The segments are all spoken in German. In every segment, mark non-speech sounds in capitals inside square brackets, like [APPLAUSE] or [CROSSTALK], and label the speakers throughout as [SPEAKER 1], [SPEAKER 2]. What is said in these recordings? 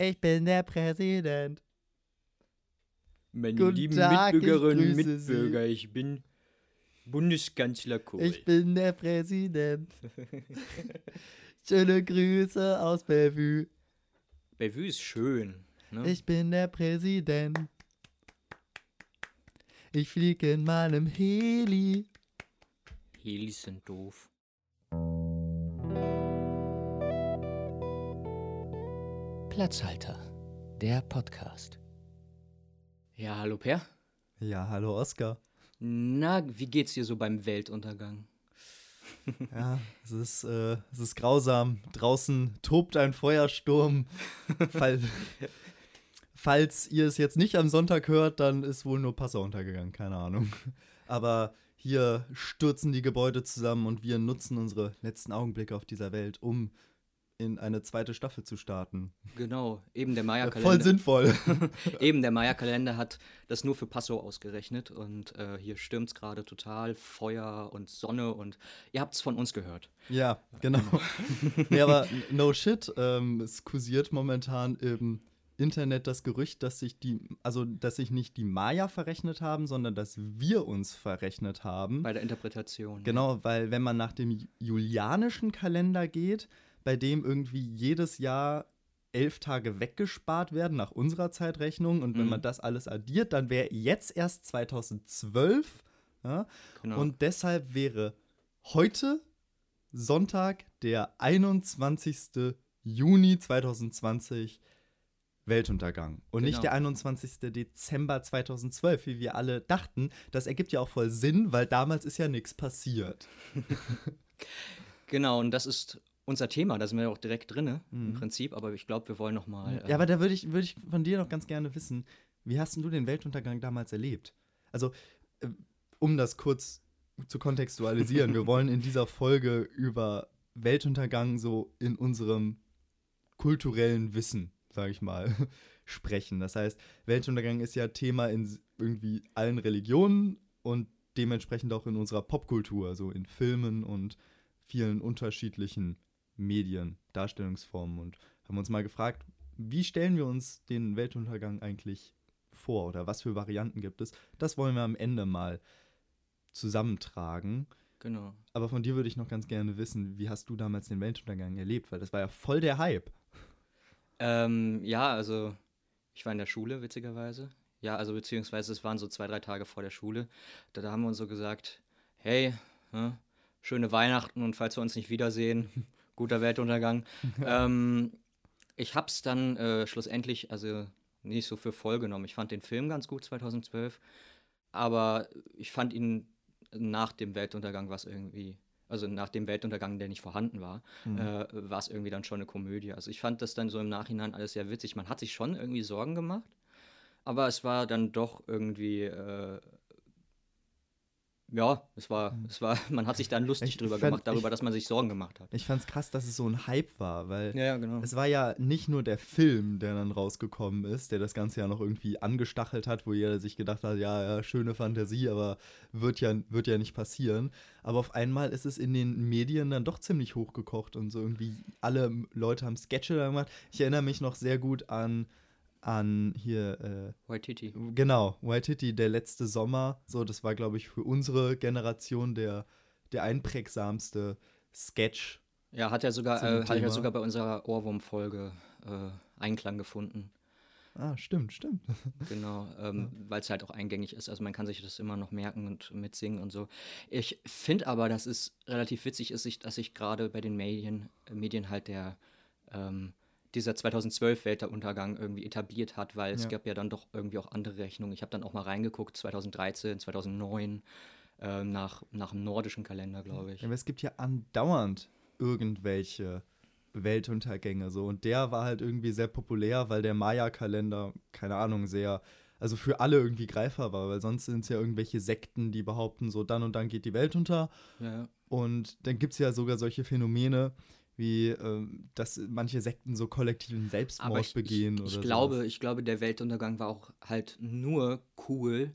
[SPEAKER 1] Ich bin der Präsident.
[SPEAKER 2] Meine
[SPEAKER 1] Guten
[SPEAKER 2] lieben
[SPEAKER 1] Tag,
[SPEAKER 2] Mitbürgerinnen und Mitbürger, ich bin Bundeskanzler Kohl.
[SPEAKER 1] Ich bin der Präsident. [LAUGHS] Schöne Grüße aus Bellevue.
[SPEAKER 2] Bellevue ist schön. Ne?
[SPEAKER 1] Ich bin der Präsident. Ich fliege in meinem Heli.
[SPEAKER 2] Helis sind doof.
[SPEAKER 3] Platzhalter, der Podcast.
[SPEAKER 2] Ja, hallo Per.
[SPEAKER 1] Ja, hallo Oskar.
[SPEAKER 2] Na, wie geht's dir so beim Weltuntergang? [LAUGHS]
[SPEAKER 1] Ja, es ist, äh, es ist grausam. Draußen tobt ein Feuersturm. [LAUGHS] Fall, falls ihr es jetzt nicht am Sonntag hört, dann ist wohl nur Passau untergegangen, keine Ahnung. Aber hier stürzen die Gebäude zusammen und wir nutzen unsere letzten Augenblicke auf dieser Welt, um in eine zweite Staffel zu starten.
[SPEAKER 2] Genau, eben der
[SPEAKER 1] Äh,
[SPEAKER 2] Maya-Kalender.
[SPEAKER 1] Voll sinnvoll. [LAUGHS]
[SPEAKER 2] Eben, der Maya-Kalender hat das nur für Passau ausgerechnet und äh, hier stürmt es gerade total, Feuer und Sonne und ihr habt es von uns gehört.
[SPEAKER 1] Ja, genau. [LAUGHS] nee, aber no shit, ähm, es kursiert momentan im Internet das Gerücht, dass sich die, also dass sich nicht die Maya verrechnet haben, sondern dass wir uns verrechnet haben.
[SPEAKER 2] Bei der Interpretation.
[SPEAKER 1] Genau, weil wenn man nach dem ju- julianischen Kalender geht, bei dem irgendwie jedes Jahr elf Tage weggespart werden nach unserer Zeitrechnung und wenn
[SPEAKER 2] Mhm.
[SPEAKER 1] man das alles addiert, dann wäre jetzt erst 2012. Ja?
[SPEAKER 2] Genau.
[SPEAKER 1] Und deshalb wäre heute Sonntag, der 21. Juni 2020, Weltuntergang. Und nicht
[SPEAKER 2] Genau.
[SPEAKER 1] der 21. Dezember 2012, wie wir alle dachten. Das ergibt ja auch voll Sinn, weil damals ist ja nichts passiert. [LAUGHS]
[SPEAKER 2] Genau, und das ist unser Thema, da sind wir auch direkt drin im
[SPEAKER 1] Mhm.
[SPEAKER 2] Prinzip, aber ich glaube, wir wollen noch mal.
[SPEAKER 1] Ja, aber da würde ich, würd ich von dir noch ganz gerne wissen, wie hast denn du den Weltuntergang damals erlebt? Also, äh, um das kurz zu kontextualisieren, wir [LAUGHS] wollen in dieser Folge über Weltuntergang so in unserem kulturellen Wissen, sage ich mal, [LAUGHS] sprechen. Das heißt, Weltuntergang ist ja Thema in irgendwie allen Religionen und dementsprechend auch in unserer Popkultur, so in Filmen und vielen unterschiedlichen Medien, Darstellungsformen und haben uns mal gefragt, wie stellen wir uns den Weltuntergang eigentlich vor oder was für Varianten gibt es? Das wollen wir am Ende mal zusammentragen.
[SPEAKER 2] genau.
[SPEAKER 1] Aber von dir würde ich noch ganz gerne wissen, wie hast du damals den Weltuntergang erlebt? Weil das war ja voll der Hype.
[SPEAKER 2] Ähm, ja, also ich war in der Schule, witzigerweise. Ja, also beziehungsweise es waren so zwei, drei Tage vor der Schule. Da, da haben wir uns so gesagt, hey, ne, schöne Weihnachten und falls wir uns nicht wiedersehen, [LAUGHS] guter Weltuntergang. [LAUGHS] ähm, ich hab's dann äh, schlussendlich, also nicht so für voll genommen. Ich fand den Film ganz gut 2012, aber ich fand ihn nach dem Weltuntergang was irgendwie, also nach dem Weltuntergang, der nicht vorhanden war,
[SPEAKER 1] Mhm.
[SPEAKER 2] äh, war es irgendwie dann schon eine Komödie. Also ich fand das dann so im Nachhinein alles sehr witzig. Man hat sich schon irgendwie Sorgen gemacht, aber es war dann doch irgendwie, äh, ja, es war, es war, [LAUGHS] man hat sich dann lustig
[SPEAKER 1] Ich
[SPEAKER 2] drüber
[SPEAKER 1] fand-
[SPEAKER 2] gemacht, darüber,
[SPEAKER 1] ich-
[SPEAKER 2] dass man sich Sorgen gemacht hat.
[SPEAKER 1] Ich fand's krass, dass es so ein Hype war, weil
[SPEAKER 2] Ja, ja, genau.
[SPEAKER 1] es war ja nicht nur der Film, der dann rausgekommen ist, der das Ganze ja noch irgendwie angestachelt hat, wo jeder sich gedacht hat, ja, ja, schöne Fantasie, aber wird ja, wird ja nicht passieren. Aber auf einmal ist es in den Medien dann doch ziemlich hochgekocht und so irgendwie alle Leute haben Sketche da gemacht. Ich erinnere mich noch sehr gut an, an hier, äh,
[SPEAKER 2] Waititi.
[SPEAKER 1] Genau, Waititi, der letzte Sommer. So, das war, glaube ich, für unsere Generation der, der einprägsamste Sketch.
[SPEAKER 2] Ja, hat ja sogar, äh, hat ja sogar bei unserer Ohrwurm-Folge äh, Einklang gefunden.
[SPEAKER 1] Ah, stimmt, stimmt. [LAUGHS]
[SPEAKER 2] Genau, ähm, weil es halt auch eingängig ist. Also man kann sich das immer noch merken und mitsingen und so. Ich finde aber, dass es relativ witzig ist, dass sich gerade bei den Medien, Medien halt der ähm, dieser 2012 Weltuntergang irgendwie etabliert hat, weil es
[SPEAKER 1] Ja.
[SPEAKER 2] gab ja dann doch irgendwie auch andere Rechnungen. Ich habe dann auch mal reingeguckt, 2013, 2009, ähm, nach, nach dem nordischen Kalender, glaube ich.
[SPEAKER 1] Ja, aber es gibt ja andauernd irgendwelche Weltuntergänge so. Und der war halt irgendwie sehr populär, weil der Maya-Kalender, keine Ahnung, sehr, also für alle irgendwie greifbar war, weil sonst sind es ja irgendwelche Sekten, die behaupten, so dann und dann geht die Welt unter.
[SPEAKER 2] Ja.
[SPEAKER 1] Und dann gibt es ja sogar solche Phänomene, wie ähm, dass manche Sekten so kollektiven Selbstmord
[SPEAKER 2] ich,
[SPEAKER 1] begehen
[SPEAKER 2] ich,
[SPEAKER 1] oder
[SPEAKER 2] ich glaube,
[SPEAKER 1] sowas.
[SPEAKER 2] ich glaube, der Weltuntergang war auch halt nur cool,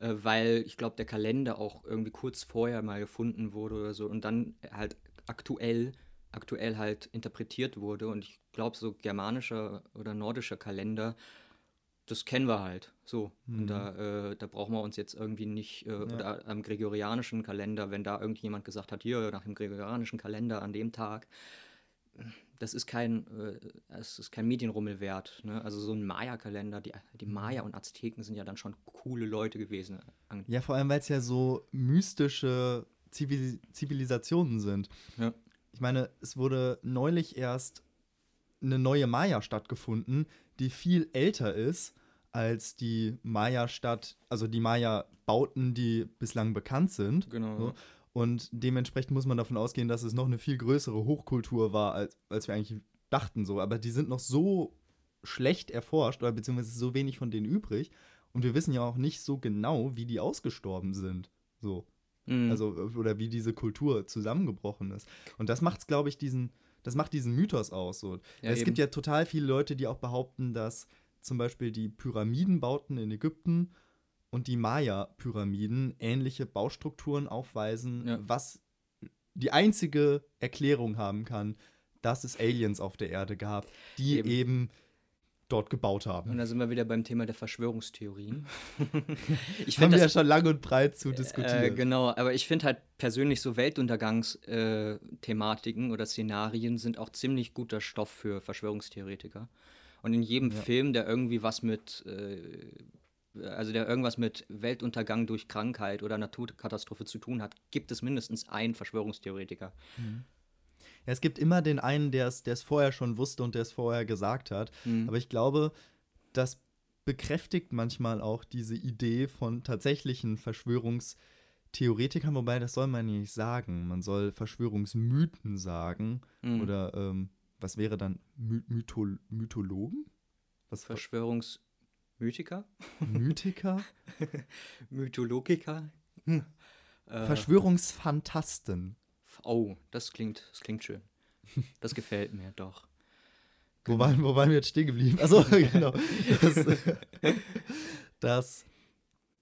[SPEAKER 2] äh, weil ich glaube, der Kalender auch irgendwie kurz vorher mal gefunden wurde oder so und dann halt aktuell aktuell halt interpretiert wurde. Und ich glaube, so germanischer oder nordischer Kalender, das kennen wir halt so.
[SPEAKER 1] Mhm.
[SPEAKER 2] Und da, äh, da brauchen wir uns jetzt irgendwie nicht, äh, oder am gregorianischen Kalender, wenn da irgendjemand gesagt hat, hier nach dem gregorianischen Kalender an dem Tag, das ist kein, äh, es ist kein Medienrummel wert. Ne? Also so ein Maya-Kalender, die, die Maya und Azteken sind ja dann schon coole Leute gewesen.
[SPEAKER 1] Ja, vor allem, weil es ja so mystische Zivil Zivilisationen sind.
[SPEAKER 2] Ja.
[SPEAKER 1] Ich meine, es wurde neulich erst eine neue Maya-Stadt gefunden, die viel älter ist als die Maya-Stadt, also die Maya-Bauten, die bislang bekannt sind.
[SPEAKER 2] Genau.
[SPEAKER 1] So. Und dementsprechend muss man davon ausgehen, dass es noch eine viel größere Hochkultur war, als, als wir eigentlich dachten. So. Aber die sind noch so schlecht erforscht, oder beziehungsweise so wenig von denen übrig. Und wir wissen ja auch nicht so genau, wie die ausgestorben sind. So.
[SPEAKER 2] Mhm.
[SPEAKER 1] Also, oder wie diese Kultur zusammengebrochen ist. Und das macht's, glaube ich, diesen, das macht diesen Mythos aus. So.
[SPEAKER 2] Ja,
[SPEAKER 1] es
[SPEAKER 2] eben.
[SPEAKER 1] gibt ja total viele Leute, die auch behaupten, dass zum Beispiel die Pyramidenbauten in Ägypten und die Maya-Pyramiden ähnliche Baustrukturen aufweisen,
[SPEAKER 2] Ja.
[SPEAKER 1] was die einzige Erklärung haben kann, dass es Aliens auf der Erde gab, die eben,
[SPEAKER 2] Eben.
[SPEAKER 1] dort gebaut
[SPEAKER 2] Und
[SPEAKER 1] haben.
[SPEAKER 2] da sind wir wieder beim Thema der Verschwörungstheorien. [LAUGHS] ich
[SPEAKER 1] Haben
[SPEAKER 2] finde
[SPEAKER 1] wir ja
[SPEAKER 2] das
[SPEAKER 1] schon lang und breit zu
[SPEAKER 2] äh,
[SPEAKER 1] diskutieren.
[SPEAKER 2] genau, aber ich finde halt persönlich so Weltuntergangsthematiken oder Szenarien sind auch ziemlich guter Stoff für Verschwörungstheoretiker. Und in jedem
[SPEAKER 1] Ja.
[SPEAKER 2] Film, der irgendwie was mit, äh, also der irgendwas mit Weltuntergang durch Krankheit oder Naturkatastrophe zu tun hat, gibt es mindestens einen Verschwörungstheoretiker.
[SPEAKER 1] Ja, es gibt immer den einen, der es vorher schon wusste und der es vorher gesagt hat.
[SPEAKER 2] Mhm.
[SPEAKER 1] Aber ich glaube, das bekräftigt manchmal auch diese Idee von tatsächlichen Verschwörungstheoretikern, wobei das soll man nicht sagen. Man soll Verschwörungsmythen sagen.
[SPEAKER 2] Mhm.
[SPEAKER 1] Oder ähm, was wäre dann My Mytho Mythologen? Was
[SPEAKER 2] Verschwörungsmythiker?
[SPEAKER 1] Mythiker? [LAUGHS]
[SPEAKER 2] Mythologiker? Hm. Äh,
[SPEAKER 1] Verschwörungsfantasten.
[SPEAKER 2] oh, das klingt, das klingt schön. Das gefällt mir doch.
[SPEAKER 1] Wo waren, wo waren wir jetzt stehen geblieben? Achso, [LAUGHS] genau. Das, dass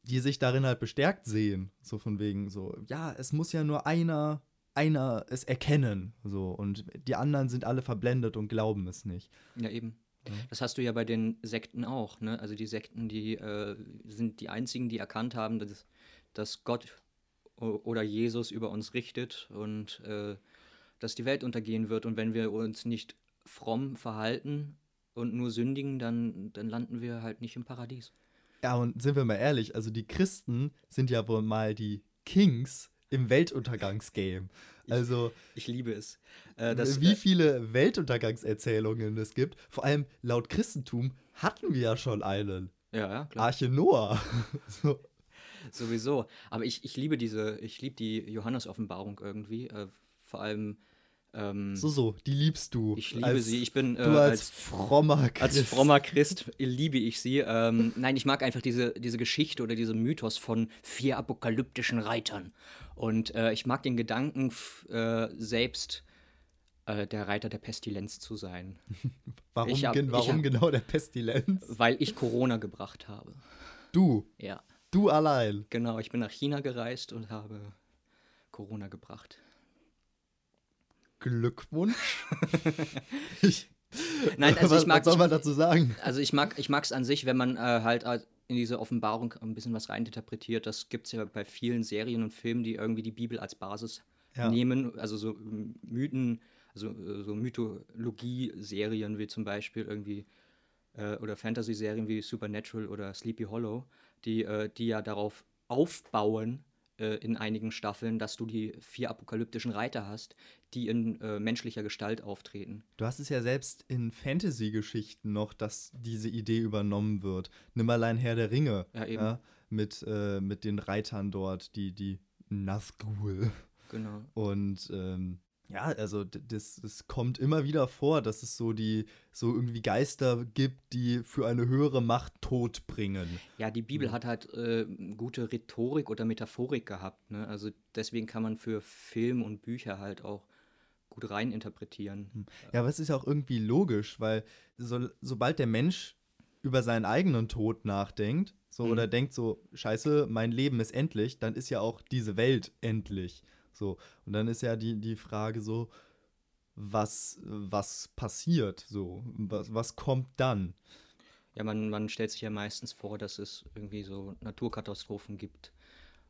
[SPEAKER 1] die sich darin halt bestärkt sehen. So von wegen so, ja, es muss ja nur einer, einer es erkennen. So, und die anderen sind alle verblendet und glauben es nicht.
[SPEAKER 2] Ja, eben.
[SPEAKER 1] Ja.
[SPEAKER 2] Das hast du ja bei den Sekten auch, ne? Also die Sekten, die äh, sind die einzigen, die erkannt haben, dass, dass Gott oder Jesus über uns richtet und äh, dass die Welt untergehen wird. Und wenn wir uns nicht fromm verhalten und nur sündigen, dann, dann landen wir halt nicht im Paradies.
[SPEAKER 1] Ja, und sind wir mal ehrlich, also die Christen sind ja wohl mal die Kings im Weltuntergangsgame. Also,
[SPEAKER 2] Ich liebe es. Äh, das,
[SPEAKER 1] wie
[SPEAKER 2] äh,
[SPEAKER 1] viele Weltuntergangserzählungen es gibt. Vor allem laut Christentum hatten wir ja schon einen.
[SPEAKER 2] ja, ja, klar.
[SPEAKER 1] Arche Noah. [LAUGHS] so.
[SPEAKER 2] Sowieso. Aber ich, ich liebe diese, ich liebe die Johannes-Offenbarung irgendwie. Äh, vor allem. Ähm,
[SPEAKER 1] so, so, die liebst du.
[SPEAKER 2] ich liebe
[SPEAKER 1] als,
[SPEAKER 2] sie. Ich bin äh,
[SPEAKER 1] Du als,
[SPEAKER 2] als,
[SPEAKER 1] frommer Christ.
[SPEAKER 2] als frommer Christ liebe ich sie. Ähm, nein, ich mag einfach diese, diese Geschichte oder diesen Mythos von vier apokalyptischen Reitern. Und äh, ich mag den Gedanken, äh, selbst äh, der Reiter der Pestilenz zu sein. [LAUGHS]
[SPEAKER 1] Warum,
[SPEAKER 2] hab-
[SPEAKER 1] gen, warum
[SPEAKER 2] hab-
[SPEAKER 1] genau der Pestilenz?
[SPEAKER 2] Weil ich Corona gebracht habe.
[SPEAKER 1] Du,
[SPEAKER 2] Ja,
[SPEAKER 1] du allein.
[SPEAKER 2] genau. Ich bin nach China gereist und habe Corona gebracht.
[SPEAKER 1] Glückwunsch. [LAUGHS] ich,
[SPEAKER 2] Nein, also
[SPEAKER 1] was,
[SPEAKER 2] ich mag-
[SPEAKER 1] was soll man dazu sagen?
[SPEAKER 2] Also ich mag ich mag's an sich, wenn man äh, halt in diese Offenbarung ein bisschen was reininterpretiert. Das gibt es ja bei vielen Serien und Filmen, die irgendwie die Bibel als Basis
[SPEAKER 1] Ja.
[SPEAKER 2] nehmen. Also so Mythen, also so Mythologie-Serien wie zum Beispiel irgendwie äh, oder Fantasy-Serien wie Supernatural oder Sleepy Hollow, die, äh, die ja darauf aufbauen äh, in einigen Staffeln, dass du die vier apokalyptischen Reiter hast, die in äh, menschlicher Gestalt auftreten.
[SPEAKER 1] Du hast es ja selbst in Fantasy-Geschichten noch, dass diese Idee übernommen wird. Nimm allein Herr der Ringe.
[SPEAKER 2] Ja, eben.
[SPEAKER 1] mit, äh, mit den Reitern dort, die, die Nazgul.
[SPEAKER 2] Genau.
[SPEAKER 1] Und ähm, ja, also das, das kommt immer wieder vor, dass es so die so irgendwie Geister gibt, die für eine höhere Macht Tod bringen.
[SPEAKER 2] Ja, die Bibel
[SPEAKER 1] Mhm.
[SPEAKER 2] hat halt äh, gute Rhetorik oder Metaphorik gehabt. Ne? Also deswegen kann man für Film und Bücher halt auch gut reininterpretieren.
[SPEAKER 1] Ja, aber es ist ja auch irgendwie logisch, weil so, sobald der Mensch über seinen eigenen Tod nachdenkt, so
[SPEAKER 2] Mhm.
[SPEAKER 1] oder denkt so, scheiße, mein Leben ist endlich, dann ist ja auch diese Welt endlich. So. Und dann ist ja die, die Frage so, was, was passiert, so, was, was kommt dann?
[SPEAKER 2] Ja, man, man stellt sich ja meistens vor, dass es irgendwie so Naturkatastrophen gibt.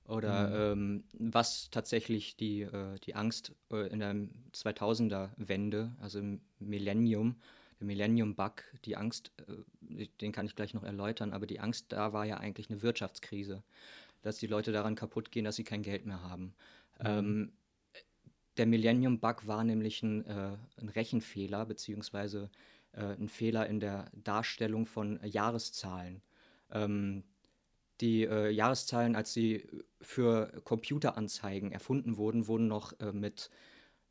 [SPEAKER 2] Oder ähm, was tatsächlich die, äh, die Angst äh, in der 2000er-Wende, also im Millennium, der Millennium-Bug, die Angst, äh, den kann ich gleich noch erläutern, aber die Angst da war ja eigentlich eine Wirtschaftskrise, dass die Leute daran kaputt gehen, dass sie kein Geld mehr haben. Ähm, der Millennium-Bug war nämlich ein, äh, ein Rechenfehler, beziehungsweise äh, ein Fehler in der Darstellung von äh, Jahreszahlen. Ähm, die äh, Jahreszahlen, als sie für Computeranzeigen erfunden wurden, wurden noch äh, mit,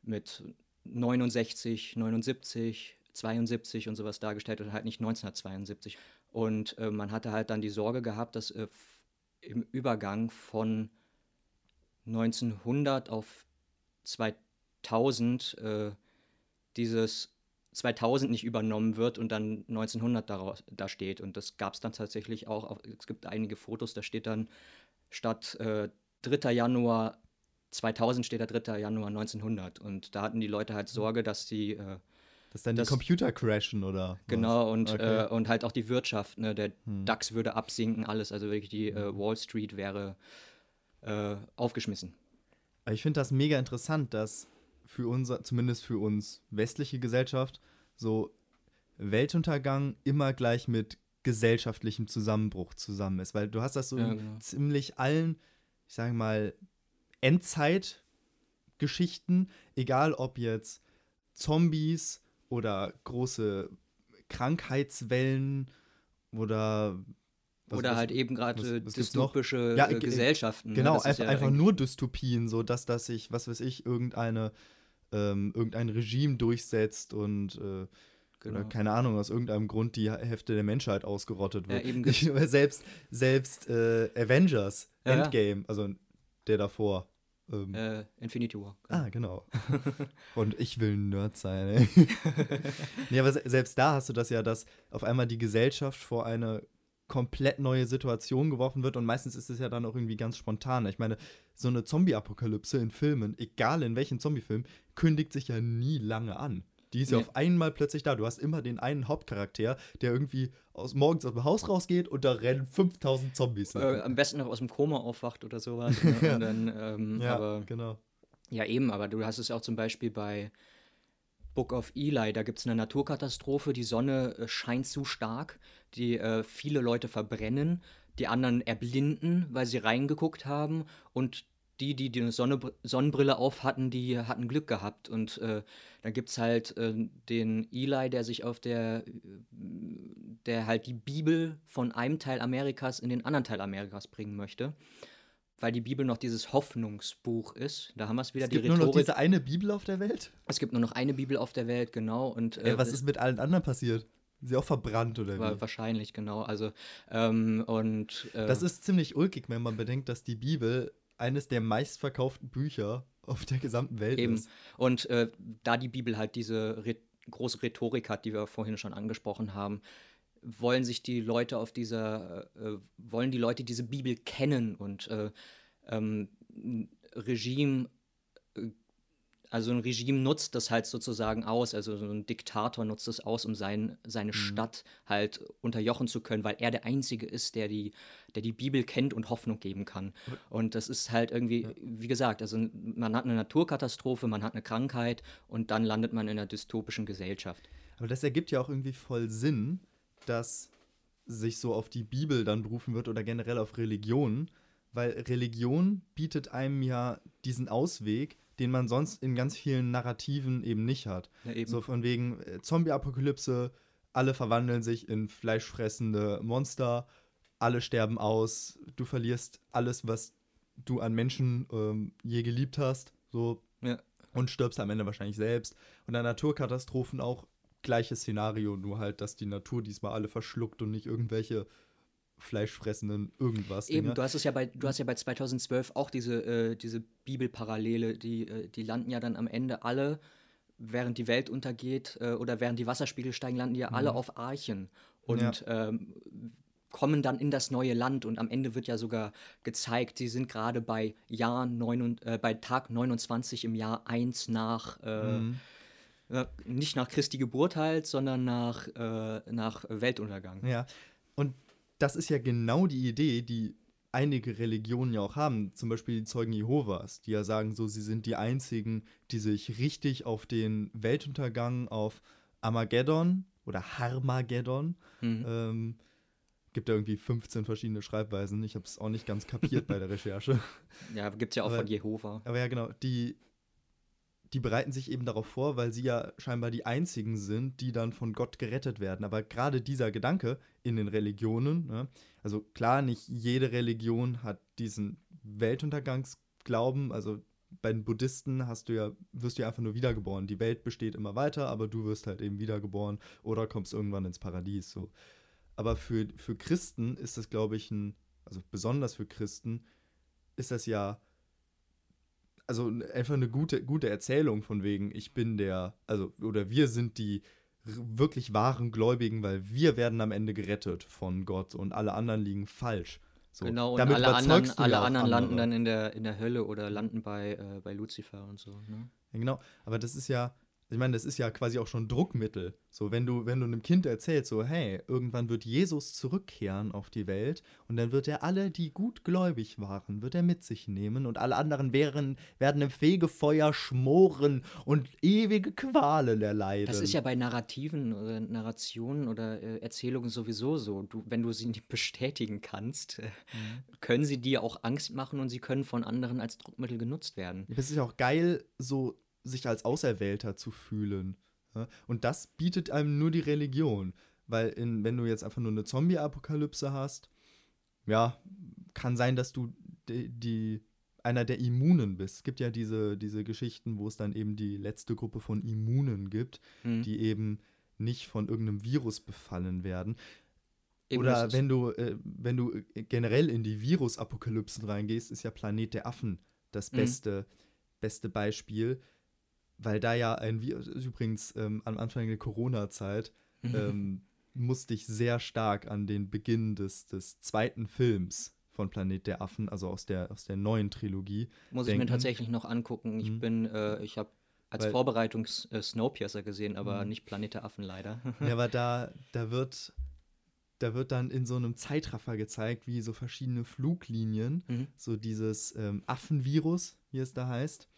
[SPEAKER 2] mit 69, 79, 72 und sowas dargestellt und halt nicht 1972. Und äh, man hatte halt dann die Sorge gehabt, dass im Übergang von 1900 auf 2000 äh, dieses 2000 nicht übernommen wird und dann 1900 daraus, da steht. Und das gab es dann tatsächlich auch. Auf, es gibt einige Fotos, da steht dann statt äh, 3. Januar 2000 steht da 3. Januar 1900. Und da hatten die Leute halt Sorge, dass die, äh,
[SPEAKER 1] Dass dann
[SPEAKER 2] Das-
[SPEAKER 1] die Computer crashen oder was?
[SPEAKER 2] genau, und,
[SPEAKER 1] Okay.
[SPEAKER 2] äh, und halt auch die Wirtschaft, ne? der
[SPEAKER 1] Hm.
[SPEAKER 2] DAX würde absinken, alles. Also wirklich die äh, Wall Street wäre äh, aufgeschmissen.
[SPEAKER 1] Ich finde das mega interessant, dass für unser, zumindest für uns westliche Gesellschaft, so Weltuntergang immer gleich mit gesellschaftlichem Zusammenbruch zusammen ist. Weil du hast das so
[SPEAKER 2] Ja,
[SPEAKER 1] in
[SPEAKER 2] genau.
[SPEAKER 1] ziemlich allen, ich sage mal, Endzeitgeschichten, egal ob jetzt Zombies oder große Krankheitswellen oder was-
[SPEAKER 2] Oder
[SPEAKER 1] was-
[SPEAKER 2] halt eben gerade äh, dystopische
[SPEAKER 1] Ja,
[SPEAKER 2] äh,
[SPEAKER 1] ge-
[SPEAKER 2] Gesellschaften. ne?
[SPEAKER 1] Genau,
[SPEAKER 2] ist
[SPEAKER 1] einfach,
[SPEAKER 2] ja
[SPEAKER 1] einfach nur Dystopien, so dass, dass sich, was weiß ich, irgendeine, ähm, irgendein Regime durchsetzt und äh, oder
[SPEAKER 2] Genau.
[SPEAKER 1] keine Ahnung, aus irgendeinem Grund die Hälfte der Menschheit ausgerottet
[SPEAKER 2] Ja,
[SPEAKER 1] wird.
[SPEAKER 2] eben [LAUGHS]
[SPEAKER 1] Nicht nur selbst selbst äh, Avengers,
[SPEAKER 2] Ja, ja.
[SPEAKER 1] Endgame, also der davor. Ähm,
[SPEAKER 2] Äh, Infinity War.
[SPEAKER 1] Ah, genau. [LAUGHS] Und ich will ein Nerd sein, ey. [LAUGHS] nee, aber se- selbst da hast du das ja, dass auf einmal die Gesellschaft vor eine komplett neue Situation geworfen wird und meistens ist es ja dann auch irgendwie ganz spontan. Ich meine, so eine Zombie-Apokalypse in Filmen, egal in welchem Zombie-Film, kündigt sich ja nie lange an. Die ist ja
[SPEAKER 2] Nee.
[SPEAKER 1] auf einmal plötzlich da. Du hast immer den einen Hauptcharakter, der irgendwie aus, morgens aus dem Haus rausgeht und da rennen 5000 Zombies.
[SPEAKER 2] Äh, am besten noch aus dem Koma aufwacht oder sowas. [LAUGHS] Ne? Dann, ähm,
[SPEAKER 1] ja,
[SPEAKER 2] aber,
[SPEAKER 1] genau.
[SPEAKER 2] ja, eben, aber du hast es auch zum Beispiel bei Book of Eli, da gibt es eine Naturkatastrophe, die Sonne äh, scheint zu stark, die äh, viele Leute verbrennen, die anderen erblinden, weil sie reingeguckt haben und die, die die Sonne, Sonnenbrille auf hatten, die hatten Glück gehabt. Und äh, dann gibt es halt äh, den Eli, der sich auf der, äh, der halt die Bibel von einem Teil Amerikas in den anderen Teil Amerikas bringen möchte. Weil die Bibel noch dieses Hoffnungsbuch ist. Da haben wir es wieder,
[SPEAKER 1] Es gibt nur noch
[SPEAKER 2] Rhetorik.
[SPEAKER 1] diese eine Bibel auf der Welt?
[SPEAKER 2] Es gibt nur noch eine Bibel auf der Welt, genau. Und
[SPEAKER 1] Ey,
[SPEAKER 2] äh,
[SPEAKER 1] was
[SPEAKER 2] das
[SPEAKER 1] ist mit allen anderen passiert? Sind sie auch verbrannt oder wie?
[SPEAKER 2] wahrscheinlich, genau. Also, ähm, und äh,
[SPEAKER 1] Das ist ziemlich ulkig, wenn man bedenkt, dass die Bibel eines der meistverkauften Bücher auf der gesamten Welt
[SPEAKER 2] eben.
[SPEAKER 1] ist.
[SPEAKER 2] Und äh, da die Bibel halt diese Rhe große Rhetorik hat, die wir vorhin schon angesprochen haben, wollen sich die Leute auf dieser, äh, wollen die Leute diese Bibel kennen und äh, ähm, ein Regime, äh, also ein Regime nutzt das halt sozusagen aus, also so ein Diktator nutzt das aus, um sein, seine Stadt halt unterjochen zu können, weil er der Einzige ist, der die, der die Bibel kennt und Hoffnung geben kann. Und das ist halt irgendwie, wie gesagt, also man hat eine Naturkatastrophe, man hat eine Krankheit und dann landet man in einer dystopischen Gesellschaft.
[SPEAKER 1] Aber das ergibt ja auch irgendwie voll Sinn, dass sich so auf die Bibel dann berufen wird oder generell auf Religion, weil Religion bietet einem ja diesen Ausweg, den man sonst in ganz vielen Narrativen eben nicht hat.
[SPEAKER 2] Ja, eben.
[SPEAKER 1] So von wegen äh, Zombie-Apokalypse, alle verwandeln sich in fleischfressende Monster, alle sterben aus, du verlierst alles, was du an Menschen ähm, je geliebt hast, so
[SPEAKER 2] Ja.
[SPEAKER 1] und stirbst am Ende wahrscheinlich selbst. Und an Naturkatastrophen auch gleiches Szenario, nur halt, dass die Natur diesmal alle verschluckt und nicht irgendwelche fleischfressenden irgendwas.
[SPEAKER 2] Eben, du hast es ja bei, du hast ja bei 2012 auch diese, äh, diese Bibelparallele, die, äh, die landen ja dann am Ende alle, während die Welt untergeht äh, oder während die Wasserspiegel steigen, landen die ja alle auf Archen und ähm, kommen dann in das neue Land und am Ende wird ja sogar gezeigt, sie sind gerade bei Jahr neun, und- äh, bei Tag 29 im Jahr 1 nach, äh, äh, nicht nach Christi Geburt halt, sondern nach, äh, nach Weltuntergang.
[SPEAKER 1] Ja. Und das ist ja genau die Idee, die einige Religionen ja auch haben, zum Beispiel die Zeugen Jehovas, die ja sagen, so sie sind die einzigen, die sich richtig auf den Weltuntergang, auf Armageddon oder Harmageddon,
[SPEAKER 2] Mhm.
[SPEAKER 1] ähm, gibt ja irgendwie 15 verschiedene Schreibweisen. Ich habe es auch nicht ganz kapiert bei der [LAUGHS] Recherche.
[SPEAKER 2] Ja, gibt es ja auch
[SPEAKER 1] Aber-
[SPEAKER 2] von Jehova.
[SPEAKER 1] Aber ja, genau, die, die bereiten sich eben darauf vor, weil sie ja scheinbar die einzigen sind, die dann von Gott gerettet werden. Aber gerade dieser Gedanke in den Religionen, ne, also klar, nicht jede Religion hat diesen Weltuntergangsglauben. Also bei den Buddhisten hast du ja, wirst du ja einfach nur wiedergeboren. Die Welt besteht immer weiter, aber du wirst halt eben wiedergeboren oder kommst irgendwann ins Paradies. So. Aber für, für Christen ist das, glaube ich, ein, also besonders für Christen, ist das ja also einfach eine gute, gute Erzählung von wegen, ich bin der, also, oder wir sind die wirklich wahren Gläubigen, weil wir werden am Ende gerettet von Gott und alle anderen liegen falsch. So,
[SPEAKER 2] genau, und
[SPEAKER 1] damit
[SPEAKER 2] alle anderen, alle
[SPEAKER 1] ja
[SPEAKER 2] anderen landen
[SPEAKER 1] andere.
[SPEAKER 2] dann in der, in der Hölle oder landen bei, äh, bei Lucifer und so. Ne?
[SPEAKER 1] Ja, genau, aber das ist ja, ich meine, das ist ja quasi auch schon Druckmittel. So, wenn du, wenn du einem Kind erzählst, so, hey, irgendwann wird Jesus zurückkehren auf die Welt und dann wird er alle, die gutgläubig waren, wird er mit sich nehmen und alle anderen wären, werden im Fegefeuer schmoren und ewige Qualen erleiden.
[SPEAKER 2] Das ist ja bei Narrativen oder Narrationen oder äh, Erzählungen sowieso so. Du, wenn du sie nicht bestätigen kannst, äh,
[SPEAKER 1] Mhm.
[SPEAKER 2] können sie dir auch Angst machen und sie können von anderen als Druckmittel genutzt werden.
[SPEAKER 1] Es ist ja auch geil, so sich als Auserwählter zu fühlen. Ja? Und das bietet einem nur die Religion. Weil in, wenn du jetzt einfach nur eine Zombie-Apokalypse hast, ja, kann sein, dass du die, die einer der Immunen bist. Es gibt ja diese, diese Geschichten, wo es dann eben die letzte Gruppe von Immunen gibt,
[SPEAKER 2] Hm.
[SPEAKER 1] die eben nicht von irgendeinem Virus befallen werden.
[SPEAKER 2] Eben,
[SPEAKER 1] Oder wenn du, äh, wenn du äh, generell in die Virus-Apokalypsen reingehst, ist ja Planet der Affen das
[SPEAKER 2] Mhm.
[SPEAKER 1] beste, beste Beispiel, weil da ja ein Virus, übrigens ähm, am Anfang der Corona-Zeit, ähm, musste ich sehr stark an den Beginn des, des zweiten Films von Planet der Affen, also aus der, aus der neuen Trilogie.
[SPEAKER 2] Muss ich mir
[SPEAKER 1] denken.
[SPEAKER 2] tatsächlich noch angucken. Ich
[SPEAKER 1] Mhm.
[SPEAKER 2] bin, äh, ich habe als
[SPEAKER 1] Weil-
[SPEAKER 2] Vorbereitung äh, Snowpiercer gesehen, aber
[SPEAKER 1] Mhm.
[SPEAKER 2] nicht Planet der Affen leider.
[SPEAKER 1] Ja, aber da, da wird, da wird dann in so einem Zeitraffer gezeigt, wie so verschiedene Fluglinien,
[SPEAKER 2] Mhm.
[SPEAKER 1] so dieses ähm, Affenvirus, wie es da heißt,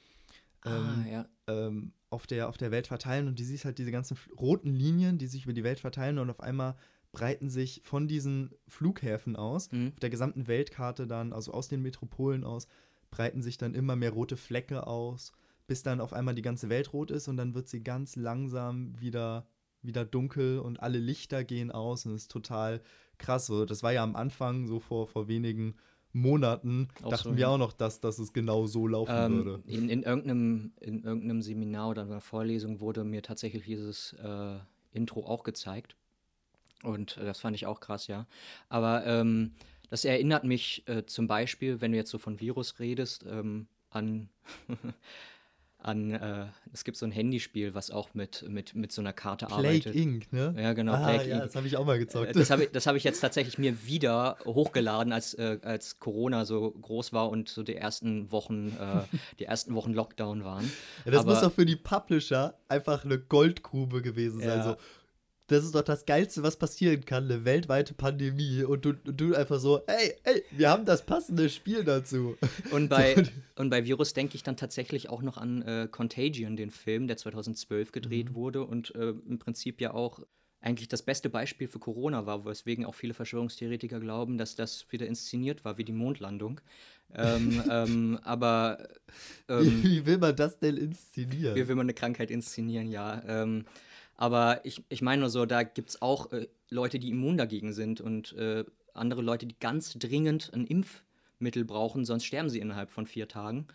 [SPEAKER 2] ah,
[SPEAKER 1] ähm,
[SPEAKER 2] ja.
[SPEAKER 1] Ähm, auf, der, auf der Welt verteilen. Und du siehst halt diese ganzen roten Linien, die sich über die Welt verteilen und auf einmal breiten sich von diesen Flughäfen aus,
[SPEAKER 2] Mhm.
[SPEAKER 1] auf der gesamten Weltkarte dann, also aus den Metropolen aus, breiten sich dann immer mehr rote Flecke aus, bis dann auf einmal die ganze Welt rot ist und dann wird sie ganz langsam wieder, wieder dunkel und alle Lichter gehen aus und es ist total krass. So, das war ja am Anfang, so vor, vor wenigen Monaten,
[SPEAKER 2] Auch
[SPEAKER 1] dachten
[SPEAKER 2] so,
[SPEAKER 1] wir
[SPEAKER 2] ja.
[SPEAKER 1] auch noch, dass, dass es genau so laufen
[SPEAKER 2] Ähm,
[SPEAKER 1] würde.
[SPEAKER 2] in, in, irgendeinem, in irgendeinem Seminar oder einer Vorlesung wurde mir tatsächlich dieses äh, Intro auch gezeigt. Und äh, das fand ich auch krass, ja. Aber ähm, das erinnert mich äh, zum Beispiel, wenn du jetzt so von Virus redest, ähm, an, [LAUGHS] an äh, es gibt so ein Handyspiel, was auch mit, mit, mit so einer Karte
[SPEAKER 1] Plague
[SPEAKER 2] arbeitet.
[SPEAKER 1] Inc., ne?
[SPEAKER 2] Ja, genau,
[SPEAKER 1] ah,
[SPEAKER 2] Plague
[SPEAKER 1] ja,
[SPEAKER 2] Inc.
[SPEAKER 1] das habe ich auch mal
[SPEAKER 2] Äh,
[SPEAKER 1] gezockt.
[SPEAKER 2] Das habe ich, das hab ich jetzt tatsächlich mir wieder hochgeladen, als, äh, als Corona so groß war und so die ersten Wochen, äh, [LAUGHS] die ersten Wochen Lockdown waren.
[SPEAKER 1] Ja, das muss
[SPEAKER 2] Aber-
[SPEAKER 1] doch für die Publisher einfach eine Goldgrube gewesen sein.
[SPEAKER 2] Ja.
[SPEAKER 1] So, das ist doch das Geilste, was passieren kann, eine weltweite Pandemie. Und du, und du einfach so, hey, hey, wir haben das passende Spiel dazu.
[SPEAKER 2] Und bei, [LAUGHS] und bei Virus denke ich dann tatsächlich auch noch an äh, Contagion, den Film, der 2012 gedreht
[SPEAKER 1] Mhm.
[SPEAKER 2] wurde und äh, im Prinzip ja auch eigentlich das beste Beispiel für Corona war, weswegen auch viele Verschwörungstheoretiker glauben, dass das wieder inszeniert war, wie die Mondlandung. ähm, [LAUGHS] ähm, aber ähm,
[SPEAKER 1] Wie, wie will man das denn inszenieren?
[SPEAKER 2] Wie will man eine Krankheit inszenieren, ja. Aber ich, ich meine nur so, da gibt es auch äh, Leute, die immun dagegen sind und äh, andere Leute, die ganz dringend ein Impfmittel brauchen, sonst sterben sie innerhalb von vier Tagen.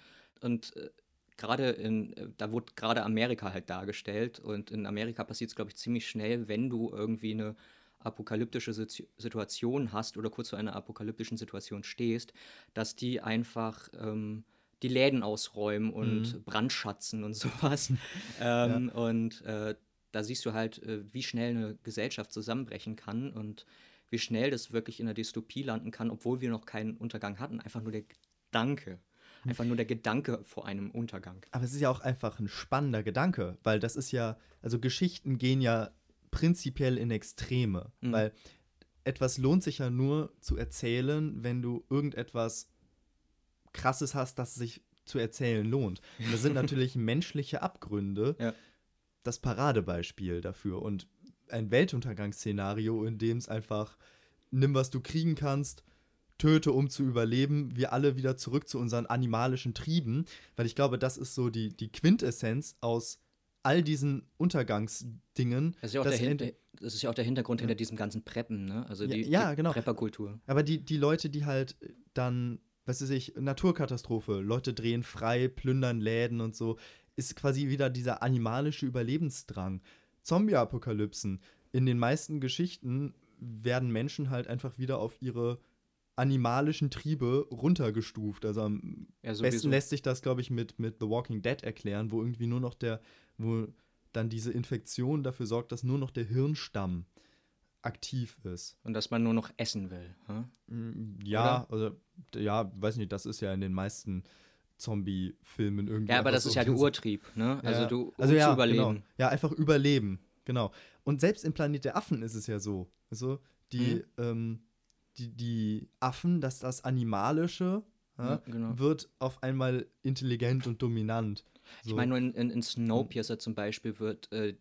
[SPEAKER 2] Und äh, gerade in, äh, da wurde gerade Amerika halt dargestellt und in Amerika passiert es, glaube ich, ziemlich schnell, wenn du irgendwie eine apokalyptische Situ- Situation hast oder kurz vor einer apokalyptischen Situation stehst, dass die einfach ähm, die Läden ausräumen und
[SPEAKER 1] Mhm.
[SPEAKER 2] brandschatzen und [LAUGHS] sowas. ähm, Und äh, da siehst du halt, äh, wie schnell eine Gesellschaft zusammenbrechen kann und wie schnell das wirklich in der Dystopie landen kann, obwohl wir noch keinen Untergang hatten. Einfach nur der Gedanke einfach nur der Gedanke vor einem Untergang.
[SPEAKER 1] Aber es ist ja auch einfach ein spannender Gedanke, weil das ist ja, also Geschichten gehen ja prinzipiell in Extreme,
[SPEAKER 2] Mhm.
[SPEAKER 1] weil etwas lohnt sich ja nur zu erzählen, wenn du irgendetwas Krasses hast, das sich zu erzählen lohnt. Und das sind [LAUGHS] natürlich menschliche Abgründe
[SPEAKER 2] Ja.
[SPEAKER 1] Das Paradebeispiel dafür. Und ein Weltuntergangsszenario, in dem es einfach nimm, was du kriegen kannst, töte, um zu überleben, wir alle wieder zurück zu unseren animalischen Trieben, weil ich glaube, das ist so die, die Quintessenz aus all diesen Untergangsdingen.
[SPEAKER 2] Das ist ja auch, der, Hin das ist ja auch der Hintergrund hinter diesem ganzen Preppen, ne? Also
[SPEAKER 1] Ja,
[SPEAKER 2] die,
[SPEAKER 1] ja,
[SPEAKER 2] die
[SPEAKER 1] genau.
[SPEAKER 2] Prepperkultur.
[SPEAKER 1] Aber die, die Leute, die halt dann, was weiß ich, Naturkatastrophe, Leute drehen frei, plündern Läden und so, ist quasi wieder dieser animalische Überlebensdrang. Zombie-Apokalypsen. In den meisten Geschichten werden Menschen halt einfach wieder auf ihre animalischen Triebe runtergestuft. Also am
[SPEAKER 2] Ja,
[SPEAKER 1] besten lässt sich das, glaube ich, mit, mit The Walking Dead erklären, wo irgendwie nur noch der, wo dann diese Infektion dafür sorgt, dass nur noch der Hirnstamm aktiv ist.
[SPEAKER 2] Und dass man nur noch essen will. Hm?
[SPEAKER 1] Mm, Ja, also, d- ja, weiß nicht, das ist ja in den meisten Zombie-Filmen irgendwie.
[SPEAKER 2] Ja, aber das ist ja der Urtrieb, ne? Also
[SPEAKER 1] Ja.
[SPEAKER 2] du, um
[SPEAKER 1] also ja,
[SPEAKER 2] zu überleben.
[SPEAKER 1] Genau. Ja, einfach überleben, genau. Und selbst im Planet der Affen ist es ja so. Also, die,
[SPEAKER 2] Mhm.
[SPEAKER 1] ähm, die, die Affen, dass das Animalische ja,
[SPEAKER 2] Ja, genau.
[SPEAKER 1] wird auf einmal intelligent und dominant. So.
[SPEAKER 2] Ich meine, nur in, in, in Snowpiercer zum Beispiel wird, äh,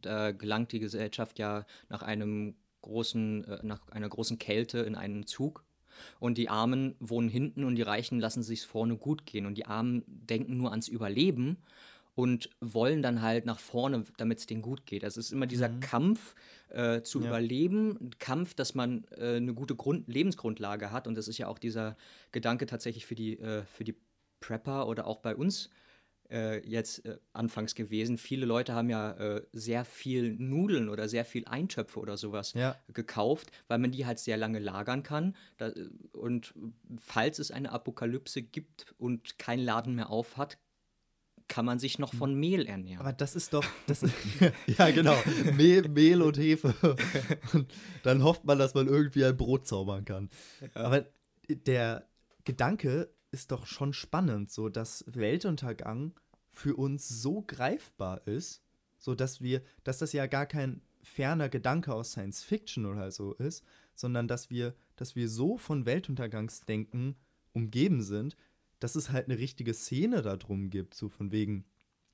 [SPEAKER 2] da gelangt die Gesellschaft ja nach einem großen, äh, nach einer großen Kälte in einen Zug. Und die Armen wohnen hinten und die Reichen lassen sich vorne gut gehen. Und die Armen denken nur ans Überleben und wollen dann halt nach vorne, damit es denen gut geht. Also es ist immer dieser Kampf äh, zu
[SPEAKER 1] Ja.
[SPEAKER 2] überleben, ein Kampf, dass man äh, eine gute Grund Lebensgrundlage hat. Und das ist ja auch dieser Gedanke tatsächlich für die, äh, für die Prepper oder auch bei uns äh, jetzt äh, anfangs gewesen. Viele Leute haben ja äh, sehr viel Nudeln oder sehr viel Eintöpfe oder sowas
[SPEAKER 1] Ja.
[SPEAKER 2] gekauft, weil man die halt sehr lange lagern kann. Da, äh, und falls es eine Apokalypse gibt und kein Laden mehr auf hat, kann man sich noch von Mehl ernähren.
[SPEAKER 1] Aber das ist doch, das ist, [LAUGHS] ja genau, Mehl, Mehl und Hefe. [LAUGHS] Und dann hofft man, dass man irgendwie ein Brot zaubern kann. Aber der Gedanke ist doch schon spannend, so dass Weltuntergang für uns so greifbar ist, so dass wir, dass das ja gar kein ferner Gedanke aus Science Fiction oder so ist, sondern dass wir, dass wir so von Weltuntergangsdenken umgeben sind, dass es halt eine richtige Szene darum gibt, so von wegen,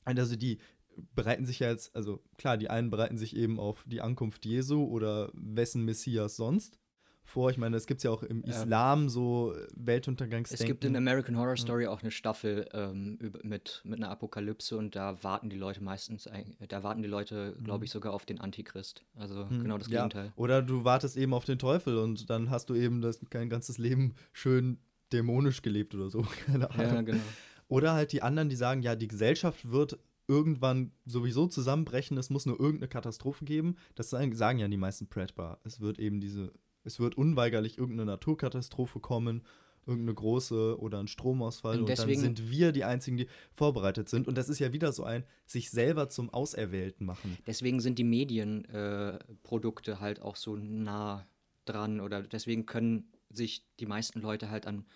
[SPEAKER 1] also die bereiten sich ja jetzt, also klar, die einen bereiten sich eben auf die Ankunft Jesu oder wessen Messias sonst vor. Ich meine, es gibt ja auch im
[SPEAKER 2] Ja.
[SPEAKER 1] Islam so Weltuntergangsdenken.
[SPEAKER 2] Es gibt in American Horror Story auch eine Staffel ähm, über, mit, mit einer Apokalypse und da warten die Leute meistens, da warten die Leute, glaube ich, sogar auf den Antichrist. Also
[SPEAKER 1] Hm,
[SPEAKER 2] genau das
[SPEAKER 1] ja.
[SPEAKER 2] Gegenteil.
[SPEAKER 1] Oder du wartest eben auf den Teufel und dann hast du eben das, dein ganzes Leben schön dämonisch gelebt oder so. [LAUGHS] Keine Ahnung.
[SPEAKER 2] Ja, genau.
[SPEAKER 1] Oder halt die anderen, die sagen, ja, die Gesellschaft wird irgendwann sowieso zusammenbrechen, es muss nur irgendeine Katastrophe geben. Das sagen, sagen ja die meisten Prepper. Es wird eben diese, es wird unweigerlich irgendeine Naturkatastrophe kommen, irgendeine große oder ein Stromausfall
[SPEAKER 2] Und
[SPEAKER 1] und, dann sind wir die Einzigen, die vorbereitet sind. Und das ist ja wieder so ein sich selber zum Auserwählten machen.
[SPEAKER 2] Deswegen sind die Medienprodukte äh, halt auch so nah dran oder deswegen können sich die meisten Leute halt an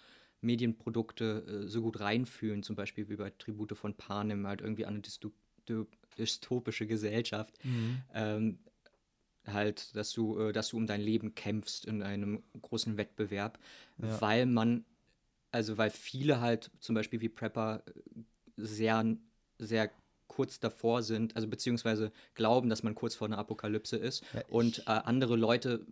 [SPEAKER 2] Medienprodukte äh, so gut reinfühlen, zum Beispiel wie bei Tribute von Panem, halt irgendwie an eine dysto dy- dystopische Gesellschaft. Ähm, halt, dass du, äh, dass du um dein Leben kämpfst in einem großen Wettbewerb,
[SPEAKER 1] Ja.
[SPEAKER 2] weil man, also weil viele halt zum Beispiel wie Prepper äh, sehr, sehr kurz davor sind, also beziehungsweise glauben, dass man kurz vor einer Apokalypse ist
[SPEAKER 1] Ja,
[SPEAKER 2] und äh, andere Leute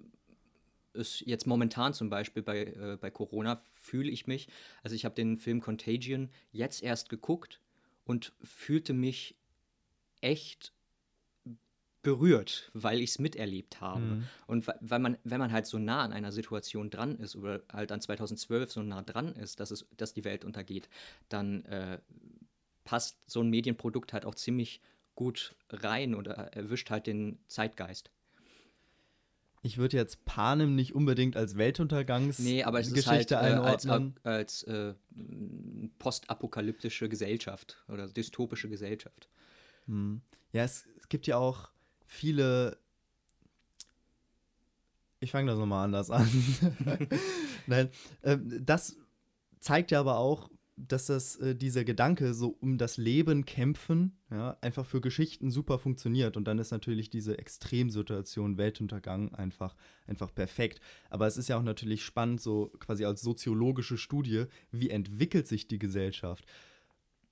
[SPEAKER 2] ist jetzt momentan zum Beispiel bei, äh, bei Corona fühle ich mich, also ich habe den Film Contagion jetzt erst geguckt und fühlte mich echt berührt, weil ich es miterlebt habe.
[SPEAKER 1] Mhm.
[SPEAKER 2] Und weil man, wenn man halt so nah an einer Situation dran ist oder halt an 2012 so nah dran ist, dass, es, dass die Welt untergeht, dann äh, passt so ein Medienprodukt halt auch ziemlich gut rein oder erwischt halt den Zeitgeist.
[SPEAKER 1] Ich würde jetzt Panem nicht unbedingt als Weltuntergangs
[SPEAKER 2] Nee, aber es ist halt äh, als,
[SPEAKER 1] einordnen.
[SPEAKER 2] als äh, m, postapokalyptische Gesellschaft oder dystopische Gesellschaft.
[SPEAKER 1] Hm. Ja, es, es gibt ja auch viele. Ich fange das nochmal anders an. [LAUGHS] Nein, ähm, das zeigt ja aber auch, dass das, äh, dieser Gedanke, so um das Leben kämpfen, ja, einfach für Geschichten super funktioniert. Und dann ist natürlich diese Extremsituation, Weltuntergang, einfach, einfach perfekt. Aber es ist ja auch natürlich spannend, so quasi als soziologische Studie, wie entwickelt sich die Gesellschaft.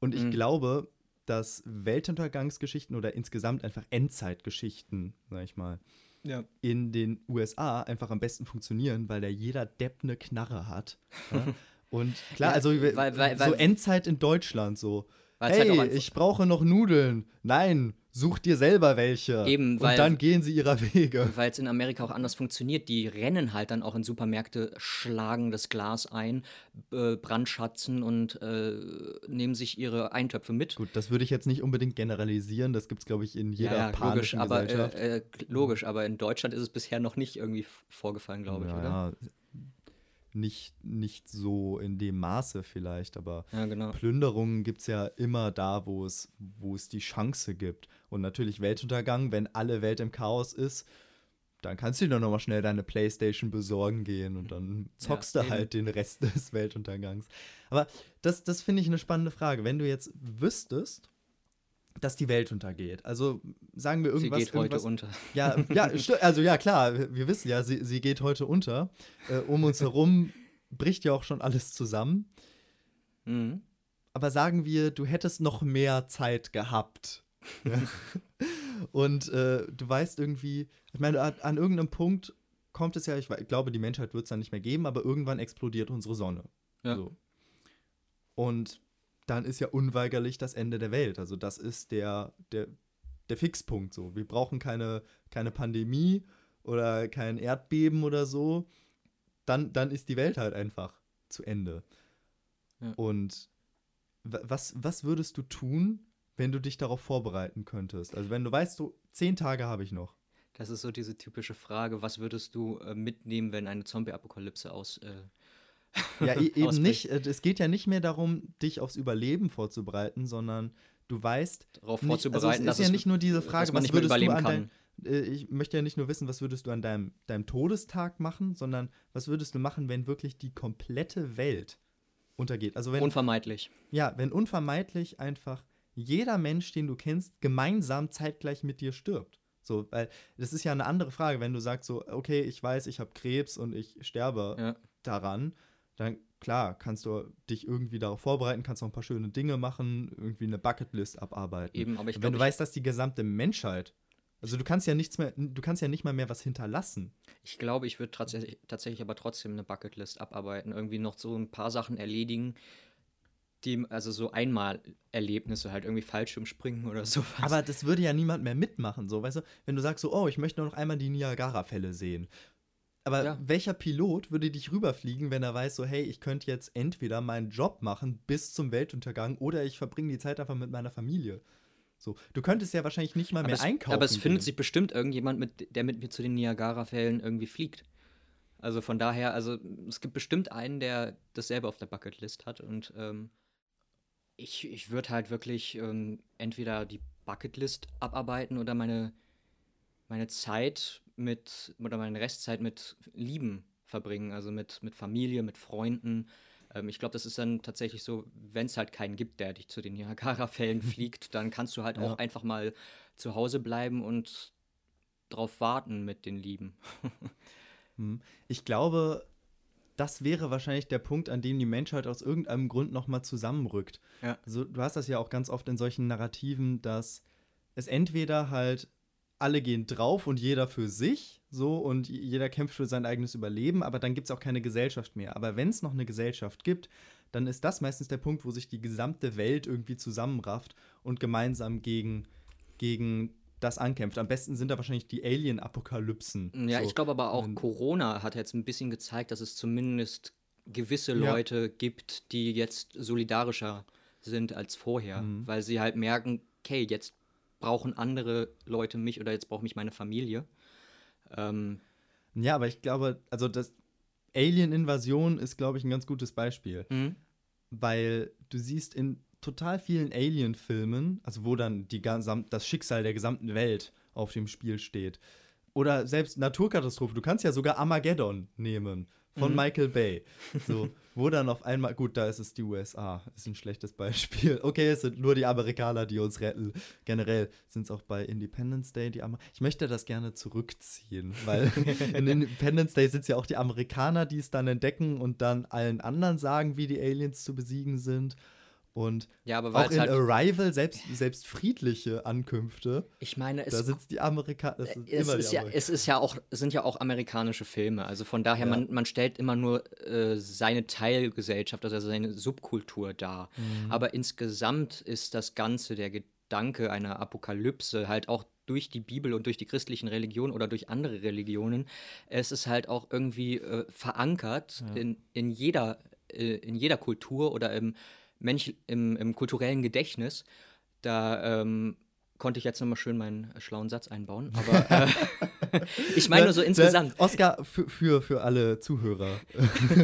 [SPEAKER 1] Und ich
[SPEAKER 2] Mhm.
[SPEAKER 1] glaube, dass Weltuntergangsgeschichten oder insgesamt einfach Endzeitgeschichten, sag ich mal,
[SPEAKER 2] Ja.
[SPEAKER 1] in den USA einfach am besten funktionieren, weil da jeder Depp eine Knarre hat. Ja? [LAUGHS] Und klar,
[SPEAKER 2] Ja,
[SPEAKER 1] also
[SPEAKER 2] weil- weil-
[SPEAKER 1] so Endzeit in Deutschland so.
[SPEAKER 2] Halt
[SPEAKER 1] hey,
[SPEAKER 2] einfach-
[SPEAKER 1] ich brauche noch Nudeln. Nein, such dir selber welche.
[SPEAKER 2] Eben,
[SPEAKER 1] Und
[SPEAKER 2] weil-
[SPEAKER 1] dann gehen sie ihrer Wege.
[SPEAKER 2] Weil es in Amerika auch anders funktioniert. Die rennen halt dann auch in Supermärkte, schlagen das Glas ein, äh, brandschatzen und äh, nehmen sich ihre Eintöpfe mit.
[SPEAKER 1] Gut, das würde ich jetzt nicht unbedingt generalisieren. Das gibt es, glaube ich, in jeder
[SPEAKER 2] ja, ja, logisch, aber,
[SPEAKER 1] Gesellschaft.
[SPEAKER 2] äh, äh, logisch, aber in Deutschland ist es bisher noch nicht irgendwie vorgefallen, glaube ich,
[SPEAKER 1] ja,
[SPEAKER 2] oder?
[SPEAKER 1] ja, nicht, nicht so in dem Maße vielleicht, aber
[SPEAKER 2] Ja, genau.
[SPEAKER 1] Plünderungen gibt es ja immer da, wo es, wo es die Chance gibt. Und natürlich Weltuntergang, wenn alle Welt im Chaos ist, dann kannst du dir noch mal schnell deine Playstation besorgen gehen und dann zockst
[SPEAKER 2] Ja,
[SPEAKER 1] du
[SPEAKER 2] eben.
[SPEAKER 1] halt den Rest [LAUGHS] des Weltuntergangs. Aber das, das finde ich eine spannende Frage. Wenn du jetzt wüsstest, dass die Welt untergeht, also sagen wir
[SPEAKER 2] Sie
[SPEAKER 1] irgendwas.
[SPEAKER 2] geht heute
[SPEAKER 1] irgendwas,
[SPEAKER 2] unter.
[SPEAKER 1] ja, ja, [LAUGHS] also ja, klar, wir, wissen ja, sie, sie geht heute unter. Äh, um uns herum bricht ja auch schon alles zusammen.
[SPEAKER 2] Mhm.
[SPEAKER 1] Aber sagen wir, du hättest noch mehr Zeit gehabt. Ja. [LAUGHS] Und äh, du weißt irgendwie, ich meine, an, an irgendeinem Punkt kommt es ja, ich, ich glaube, die Menschheit wird es dann nicht mehr geben, aber irgendwann explodiert unsere Sonne.
[SPEAKER 2] Ja.
[SPEAKER 1] So. Und dann ist ja unweigerlich das Ende der Welt. Also das ist der, der, der Fixpunkt so. Wir brauchen keine, keine Pandemie oder kein Erdbeben oder so. Dann, dann ist die Welt halt einfach zu Ende.
[SPEAKER 2] Ja.
[SPEAKER 1] Und wa- was, was würdest du tun, wenn du dich darauf vorbereiten könntest? Also wenn du weißt, so zehn Tage habe ich noch.
[SPEAKER 2] Das ist so diese typische Frage, was würdest du äh, mitnehmen, wenn eine Zombie-Apokalypse aus... Äh,
[SPEAKER 1] Ja, e [LAUGHS] eben nicht. äh, Es geht ja nicht mehr darum, dich aufs Überleben vorzubereiten, sondern du weißt,
[SPEAKER 2] darauf
[SPEAKER 1] nicht, also
[SPEAKER 2] vorzubereiten,
[SPEAKER 1] es ist ja nicht nur diese Frage, was würdest du an
[SPEAKER 2] kann.
[SPEAKER 1] deinem, äh, ich möchte ja nicht nur wissen, was würdest du an deinem, deinem Todestag machen, sondern was würdest du machen, wenn wirklich die komplette Welt untergeht? Also wenn,
[SPEAKER 2] Unvermeidlich.
[SPEAKER 1] ja, wenn unvermeidlich einfach jeder Mensch, den du kennst, gemeinsam zeitgleich mit dir stirbt. So, weil das ist ja eine andere Frage, wenn du sagst so, okay, ich weiß, ich habe Krebs und ich sterbe
[SPEAKER 2] Ja.
[SPEAKER 1] daran, dann klar, kannst du dich irgendwie darauf vorbereiten, kannst auch ein paar schöne Dinge machen, irgendwie eine Bucketlist abarbeiten.
[SPEAKER 2] Eben, aber ich
[SPEAKER 1] wenn
[SPEAKER 2] glaub,
[SPEAKER 1] du
[SPEAKER 2] ich-
[SPEAKER 1] weißt, dass die gesamte Menschheit, also du kannst ja nichts mehr, du kannst ja nicht mal mehr was hinterlassen.
[SPEAKER 2] Ich glaube, ich würde tatsächlich, tatsächlich aber trotzdem eine Bucketlist abarbeiten. Irgendwie noch so ein paar Sachen erledigen, die, also so Einmal-Erlebnisse, halt irgendwie Fallschirmspringen oder [LAUGHS] sowas.
[SPEAKER 1] Aber das würde ja niemand mehr mitmachen, so, weißt du? Wenn du sagst so, oh, ich möchte nur noch einmal die Niagara-Fälle sehen. Aber
[SPEAKER 2] Ja.
[SPEAKER 1] welcher Pilot würde dich rüberfliegen, wenn er weiß, so, hey, ich könnte jetzt entweder meinen Job machen bis zum Weltuntergang oder ich verbringe die Zeit einfach mit meiner Familie. So, du könntest ja wahrscheinlich nicht mal
[SPEAKER 2] aber,
[SPEAKER 1] mehr
[SPEAKER 2] es,
[SPEAKER 1] einkaufen.
[SPEAKER 2] aber es findet
[SPEAKER 1] gehen.
[SPEAKER 2] sich bestimmt irgendjemand, mit, der mit mir zu den Niagara-Fällen irgendwie fliegt. Also von daher, also es gibt bestimmt einen, der dasselbe auf der Bucketlist hat und ähm, ich, ich würde halt wirklich ähm, entweder die Bucketlist abarbeiten oder meine, meine Zeit mit, oder meine Restzeit mit Lieben verbringen, also mit, mit Familie, mit Freunden. Ähm, ich glaube, das ist dann tatsächlich so, wenn es halt keinen gibt, der dich zu den Niagara-Fällen [LAUGHS] fliegt, dann kannst du halt
[SPEAKER 1] Ja.
[SPEAKER 2] auch einfach mal zu Hause bleiben und drauf warten mit den Lieben. [LAUGHS]
[SPEAKER 1] Hm. Ich glaube, das wäre wahrscheinlich der Punkt, an dem die Menschheit aus irgendeinem Grund nochmal zusammenrückt.
[SPEAKER 2] Ja.
[SPEAKER 1] Also, du hast das ja auch ganz oft in solchen Narrativen, dass es entweder halt alle gehen drauf und jeder für sich, so und jeder kämpft für sein eigenes Überleben, aber dann gibt es auch keine Gesellschaft mehr. Aber wenn es noch eine Gesellschaft gibt, dann ist das meistens der Punkt, wo sich die gesamte Welt irgendwie zusammenrafft und gemeinsam gegen, gegen das ankämpft. Am besten sind da wahrscheinlich die Alien-Apokalypsen.
[SPEAKER 2] Ja,
[SPEAKER 1] so.
[SPEAKER 2] ich glaube aber auch,
[SPEAKER 1] Und-
[SPEAKER 2] Corona hat jetzt ein bisschen gezeigt, dass es zumindest gewisse
[SPEAKER 1] Ja.
[SPEAKER 2] Leute gibt, die jetzt solidarischer sind als vorher,
[SPEAKER 1] Mhm.
[SPEAKER 2] weil sie halt merken, okay, jetzt brauchen andere Leute mich oder jetzt braucht mich meine Familie. Ähm,
[SPEAKER 1] Ja, aber ich glaube, also das Alien-Invasion ist, glaube ich, ein ganz gutes Beispiel.
[SPEAKER 2] mhm.
[SPEAKER 1] Weil du siehst in total vielen Alien-Filmen, also wo dann die gesam das Schicksal der gesamten Welt auf dem Spiel steht. Oder selbst Naturkatastrophe. Du kannst ja sogar Armageddon nehmen von
[SPEAKER 2] Mhm.
[SPEAKER 1] Michael Bay. So, [LAUGHS] wo dann auf einmal, gut, da ist es die USA, ist ein schlechtes Beispiel. [LAUGHS] Okay, es sind nur die Amerikaner, die uns retten. Generell sind es auch bei Independence Day die Amerikaner. Ich möchte das gerne zurückziehen, weil [LAUGHS] in Independence Day sind es ja auch die Amerikaner, die es dann entdecken und dann allen anderen sagen, wie die Aliens zu besiegen sind. Und
[SPEAKER 2] Ja,
[SPEAKER 1] auch in
[SPEAKER 2] halt,
[SPEAKER 1] Arrival, selbst, selbst friedliche Ankünfte,
[SPEAKER 2] ich meine,
[SPEAKER 1] da
[SPEAKER 2] es,
[SPEAKER 1] sitzen die Amerikaner. Das sind
[SPEAKER 2] es,
[SPEAKER 1] immer
[SPEAKER 2] ist
[SPEAKER 1] die
[SPEAKER 2] ja, es ist ja auch, sind ja auch amerikanische Filme. Also von daher,
[SPEAKER 1] Ja.
[SPEAKER 2] man, man stellt immer nur äh, seine Teilgesellschaft, also seine Subkultur dar.
[SPEAKER 1] Mhm.
[SPEAKER 2] Aber insgesamt ist das Ganze, der Gedanke einer Apokalypse, halt auch durch die Bibel und durch die christlichen Religionen oder durch andere Religionen, es ist halt auch irgendwie äh, verankert in, in, jeder, äh, in jeder Kultur oder im, Mensch, im, im kulturellen Gedächtnis. Da ähm, konnte ich jetzt nochmal schön meinen schlauen Satz einbauen. Aber äh, [LAUGHS] ich meine nur so insgesamt.
[SPEAKER 1] Oscar, für, für, für alle Zuhörer. [LAUGHS]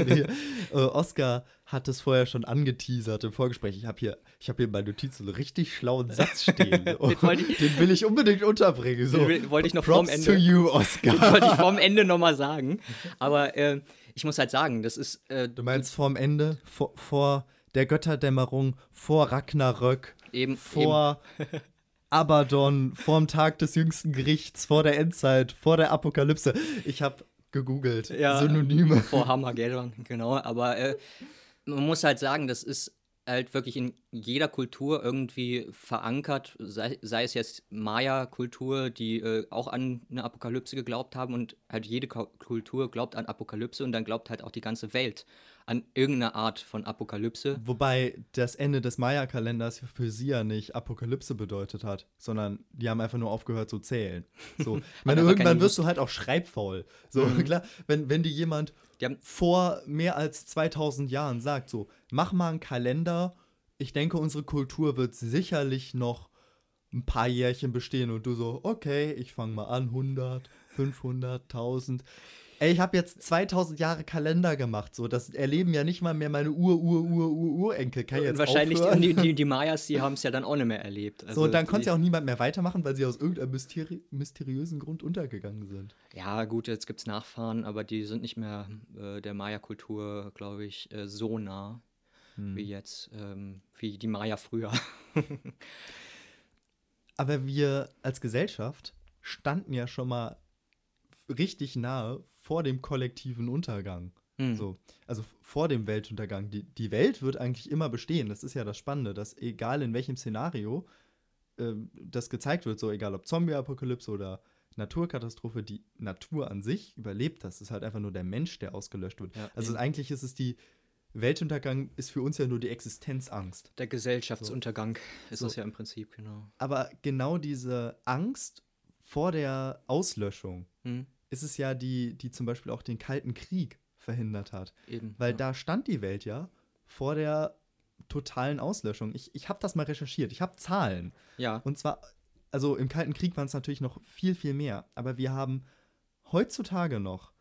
[SPEAKER 1] Äh, Oscar hat es vorher schon angeteasert im Vorgespräch. Ich habe hier, ich hab hier in meinen Notizen einen richtig schlauen Satz stehen. [LAUGHS]
[SPEAKER 2] Den ich-
[SPEAKER 1] Den will ich unbedingt unterbringen. So.
[SPEAKER 2] Den wollte ich noch
[SPEAKER 1] Props
[SPEAKER 2] vorm
[SPEAKER 1] to
[SPEAKER 2] Ende-
[SPEAKER 1] you, Oscar.
[SPEAKER 2] wollte ich vorm Ende nochmal sagen. Aber äh, ich muss halt sagen, das ist. Äh,
[SPEAKER 1] Du meinst vorm Ende, vor, vor der Götterdämmerung, vor Ragnarök,
[SPEAKER 2] eben,
[SPEAKER 1] vor [LAUGHS] Abaddon, vorm Tag des jüngsten Gerichts, vor der Endzeit, vor der Apokalypse. Ich habe gegoogelt.
[SPEAKER 2] Ja.
[SPEAKER 1] Synonyme. [LAUGHS]
[SPEAKER 2] vor Hammergeddon, genau. Aber äh, man muss halt sagen, das ist halt wirklich in jeder Kultur irgendwie verankert, sei, sei es jetzt Maya-Kultur, die äh, auch an eine Apokalypse geglaubt haben und halt jede Kultur glaubt an Apokalypse und dann glaubt halt auch die ganze Welt an irgendeine Art von Apokalypse.
[SPEAKER 1] Wobei das Ende des Maya-Kalenders für sie ja nicht Apokalypse bedeutet hat, sondern die haben einfach nur aufgehört zu zählen. So. [LAUGHS]
[SPEAKER 2] Einfach
[SPEAKER 1] irgendwann wirst du halt auch schreibfaul. So, klar, wenn, wenn dir jemand vor mehr als 2000 Jahren sagt, so, mach mal einen Kalender, ich denke, unsere Kultur wird sicherlich noch ein paar Jährchen bestehen und du so, okay, ich fange mal an, 100, 500, 1000. Ey, ich habe jetzt 2000 Jahre Kalender gemacht, so, das erleben ja nicht mal mehr meine Ur, Ur, Ur, Ur, Urenkel. Kann ich
[SPEAKER 2] Und
[SPEAKER 1] jetzt
[SPEAKER 2] wahrscheinlich
[SPEAKER 1] aufhören?
[SPEAKER 2] die, die, die [LAUGHS] Mayas, die haben es ja dann auch nicht mehr erlebt. Also
[SPEAKER 1] so, und dann konnte ja auch niemand mehr weitermachen, weil sie aus irgendeinem mysteri mysteriösen Grund untergegangen sind.
[SPEAKER 2] Ja, gut, jetzt gibt es Nachfahren, aber die sind nicht mehr äh, der Maya-Kultur, glaube ich, äh, so nah
[SPEAKER 1] Hm.
[SPEAKER 2] wie jetzt, ähm, wie die Maya früher. [LAUGHS]
[SPEAKER 1] Aber wir als Gesellschaft standen ja schon mal richtig nahe vor dem kollektiven Untergang.
[SPEAKER 2] Hm.
[SPEAKER 1] So, also vor dem Weltuntergang. Die, die Welt wird eigentlich immer bestehen. Das ist ja das Spannende, dass egal in welchem Szenario ähm, das gezeigt wird, so egal ob Zombie-Apokalypse oder Naturkatastrophe, die Natur an sich überlebt das. Es ist halt einfach nur der Mensch, der ausgelöscht wird.
[SPEAKER 2] Ja,
[SPEAKER 1] also eigentlich ist es die Weltuntergang ist für uns ja nur die Existenzangst.
[SPEAKER 2] Der Gesellschaftsuntergang ist
[SPEAKER 1] So.
[SPEAKER 2] das ja im Prinzip, genau.
[SPEAKER 1] Aber genau diese Angst vor der Auslöschung
[SPEAKER 2] Hm,
[SPEAKER 1] ist es ja, die, die zum Beispiel auch den Kalten Krieg verhindert hat.
[SPEAKER 2] eben.
[SPEAKER 1] Weil
[SPEAKER 2] ja.
[SPEAKER 1] da stand die Welt ja vor der totalen Auslöschung. Ich, ich habe das mal recherchiert. Ich habe Zahlen.
[SPEAKER 2] Ja,
[SPEAKER 1] Und zwar, also im Kalten Krieg waren es natürlich noch viel, viel mehr. Aber wir haben heutzutage noch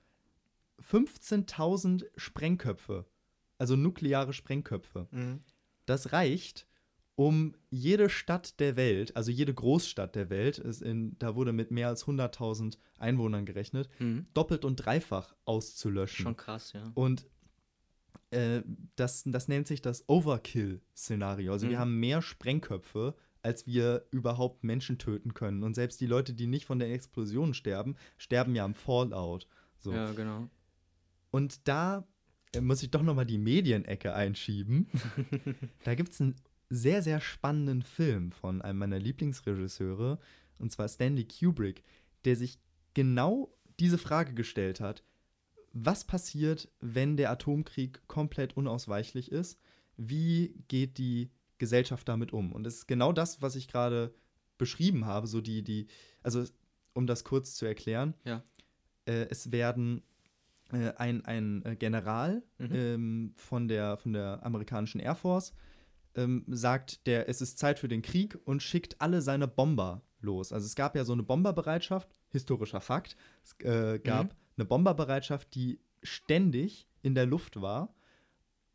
[SPEAKER 1] 15.000 Sprengköpfe. Also nukleare Sprengköpfe.
[SPEAKER 2] mhm.
[SPEAKER 1] Das reicht, um jede Stadt der Welt, also jede Großstadt der Welt, in, da wurde mit mehr als 100.000 Einwohnern gerechnet,
[SPEAKER 2] Mhm.
[SPEAKER 1] doppelt und dreifach auszulöschen.
[SPEAKER 2] schon krass, ja.
[SPEAKER 1] Und äh, das, das nennt sich das Overkill-Szenario. Also wir
[SPEAKER 2] Mhm.
[SPEAKER 1] haben mehr Sprengköpfe, als wir überhaupt Menschen töten können. Und selbst die Leute, die nicht von der Explosion sterben, sterben ja am Fallout. So.
[SPEAKER 2] Ja, genau.
[SPEAKER 1] Und da äh, muss ich doch noch mal die Medienecke einschieben. [LAUGHS] da gibt es einen sehr, sehr spannenden Film von einem meiner Lieblingsregisseure, und zwar Stanley Kubrick, der sich genau diese Frage gestellt hat. Was passiert, wenn der Atomkrieg komplett unausweichlich ist? Wie geht die Gesellschaft damit um? Und es ist genau das, was ich gerade beschrieben habe, so die, die, also um das kurz zu erklären,
[SPEAKER 2] Ja.
[SPEAKER 1] äh, es werden äh, ein, ein äh, General
[SPEAKER 2] Mhm.
[SPEAKER 1] ähm, von, der, von der amerikanischen Air Force ähm, sagt, der, es ist Zeit für den Krieg und schickt alle seine Bomber los. Also es gab ja so eine Bomberbereitschaft, historischer Fakt. Es äh, gab
[SPEAKER 2] Mhm.
[SPEAKER 1] eine Bomberbereitschaft, die ständig in der Luft war,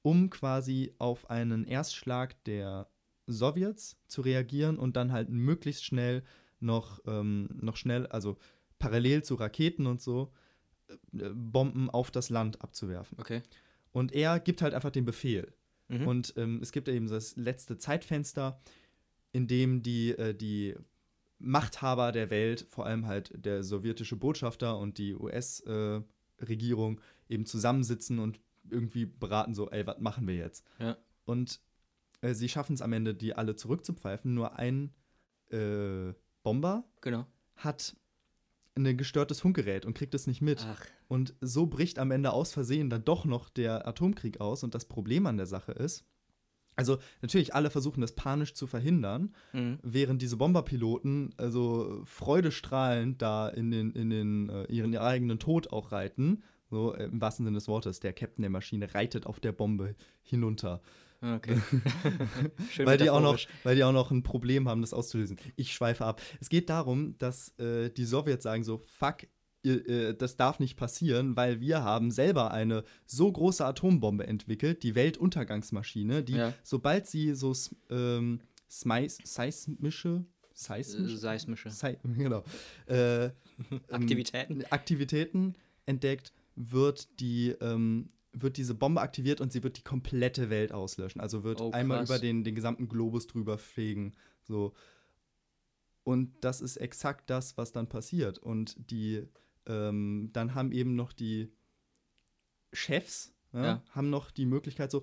[SPEAKER 1] um quasi auf einen Erstschlag der Sowjets zu reagieren und dann halt möglichst schnell noch, ähm, noch schnell, also parallel zu Raketen und so, äh, Bomben auf das Land abzuwerfen.
[SPEAKER 2] Okay.
[SPEAKER 1] Und er gibt halt einfach den Befehl.
[SPEAKER 2] Mhm.
[SPEAKER 1] Und ähm, es gibt eben das letzte Zeitfenster, in dem die, äh, die Machthaber der Welt, vor allem halt der sowjetische Botschafter und die US-Regierung, eben zusammensitzen und irgendwie beraten, so, ey, was machen wir jetzt?
[SPEAKER 2] Ja.
[SPEAKER 1] Und äh, sie schaffen es am Ende, die alle zurückzupfeifen. Nur ein äh, Bomber
[SPEAKER 2] Genau.
[SPEAKER 1] hat ein gestörtes Funkgerät und kriegt es nicht mit.
[SPEAKER 2] Ach,
[SPEAKER 1] Und so bricht am Ende aus Versehen dann doch noch der Atomkrieg aus. Und das Problem an der Sache ist, also natürlich alle versuchen das panisch zu verhindern,
[SPEAKER 2] mhm.
[SPEAKER 1] während diese Bomberpiloten also freudestrahlend da in den, in den äh, ihren eigenen Tod auch reiten. So äh, im wahrsten Sinne des Wortes, der Captain der Maschine reitet auf der Bombe hinunter.
[SPEAKER 2] okay. [LAUGHS]
[SPEAKER 1] Weil die, auch noch, weil die auch noch ein Problem haben, das auszulösen. Ich schweife ab. Es geht darum, dass äh, die Sowjets sagen so, fuck, ihr, äh, das darf nicht passieren, weil wir haben selber eine so große Atombombe entwickelt, die Weltuntergangsmaschine, die,
[SPEAKER 2] Ja.
[SPEAKER 1] sobald sie so ähm, seismische, seismische,
[SPEAKER 2] Äh, Seismische.
[SPEAKER 1] Sei, [LAUGHS] genau, äh, ähm,
[SPEAKER 2] Aktivitäten.
[SPEAKER 1] Aktivitäten entdeckt, wird die ähm, wird diese Bombe aktiviert und sie wird die komplette Welt auslöschen. Also wird
[SPEAKER 2] Oh,
[SPEAKER 1] einmal über den, den gesamten Globus drüber fegen. So. Und das ist exakt das, was dann passiert. Und die, ähm, dann haben eben noch die Chefs, ja,
[SPEAKER 2] Ja.
[SPEAKER 1] haben noch die Möglichkeit so,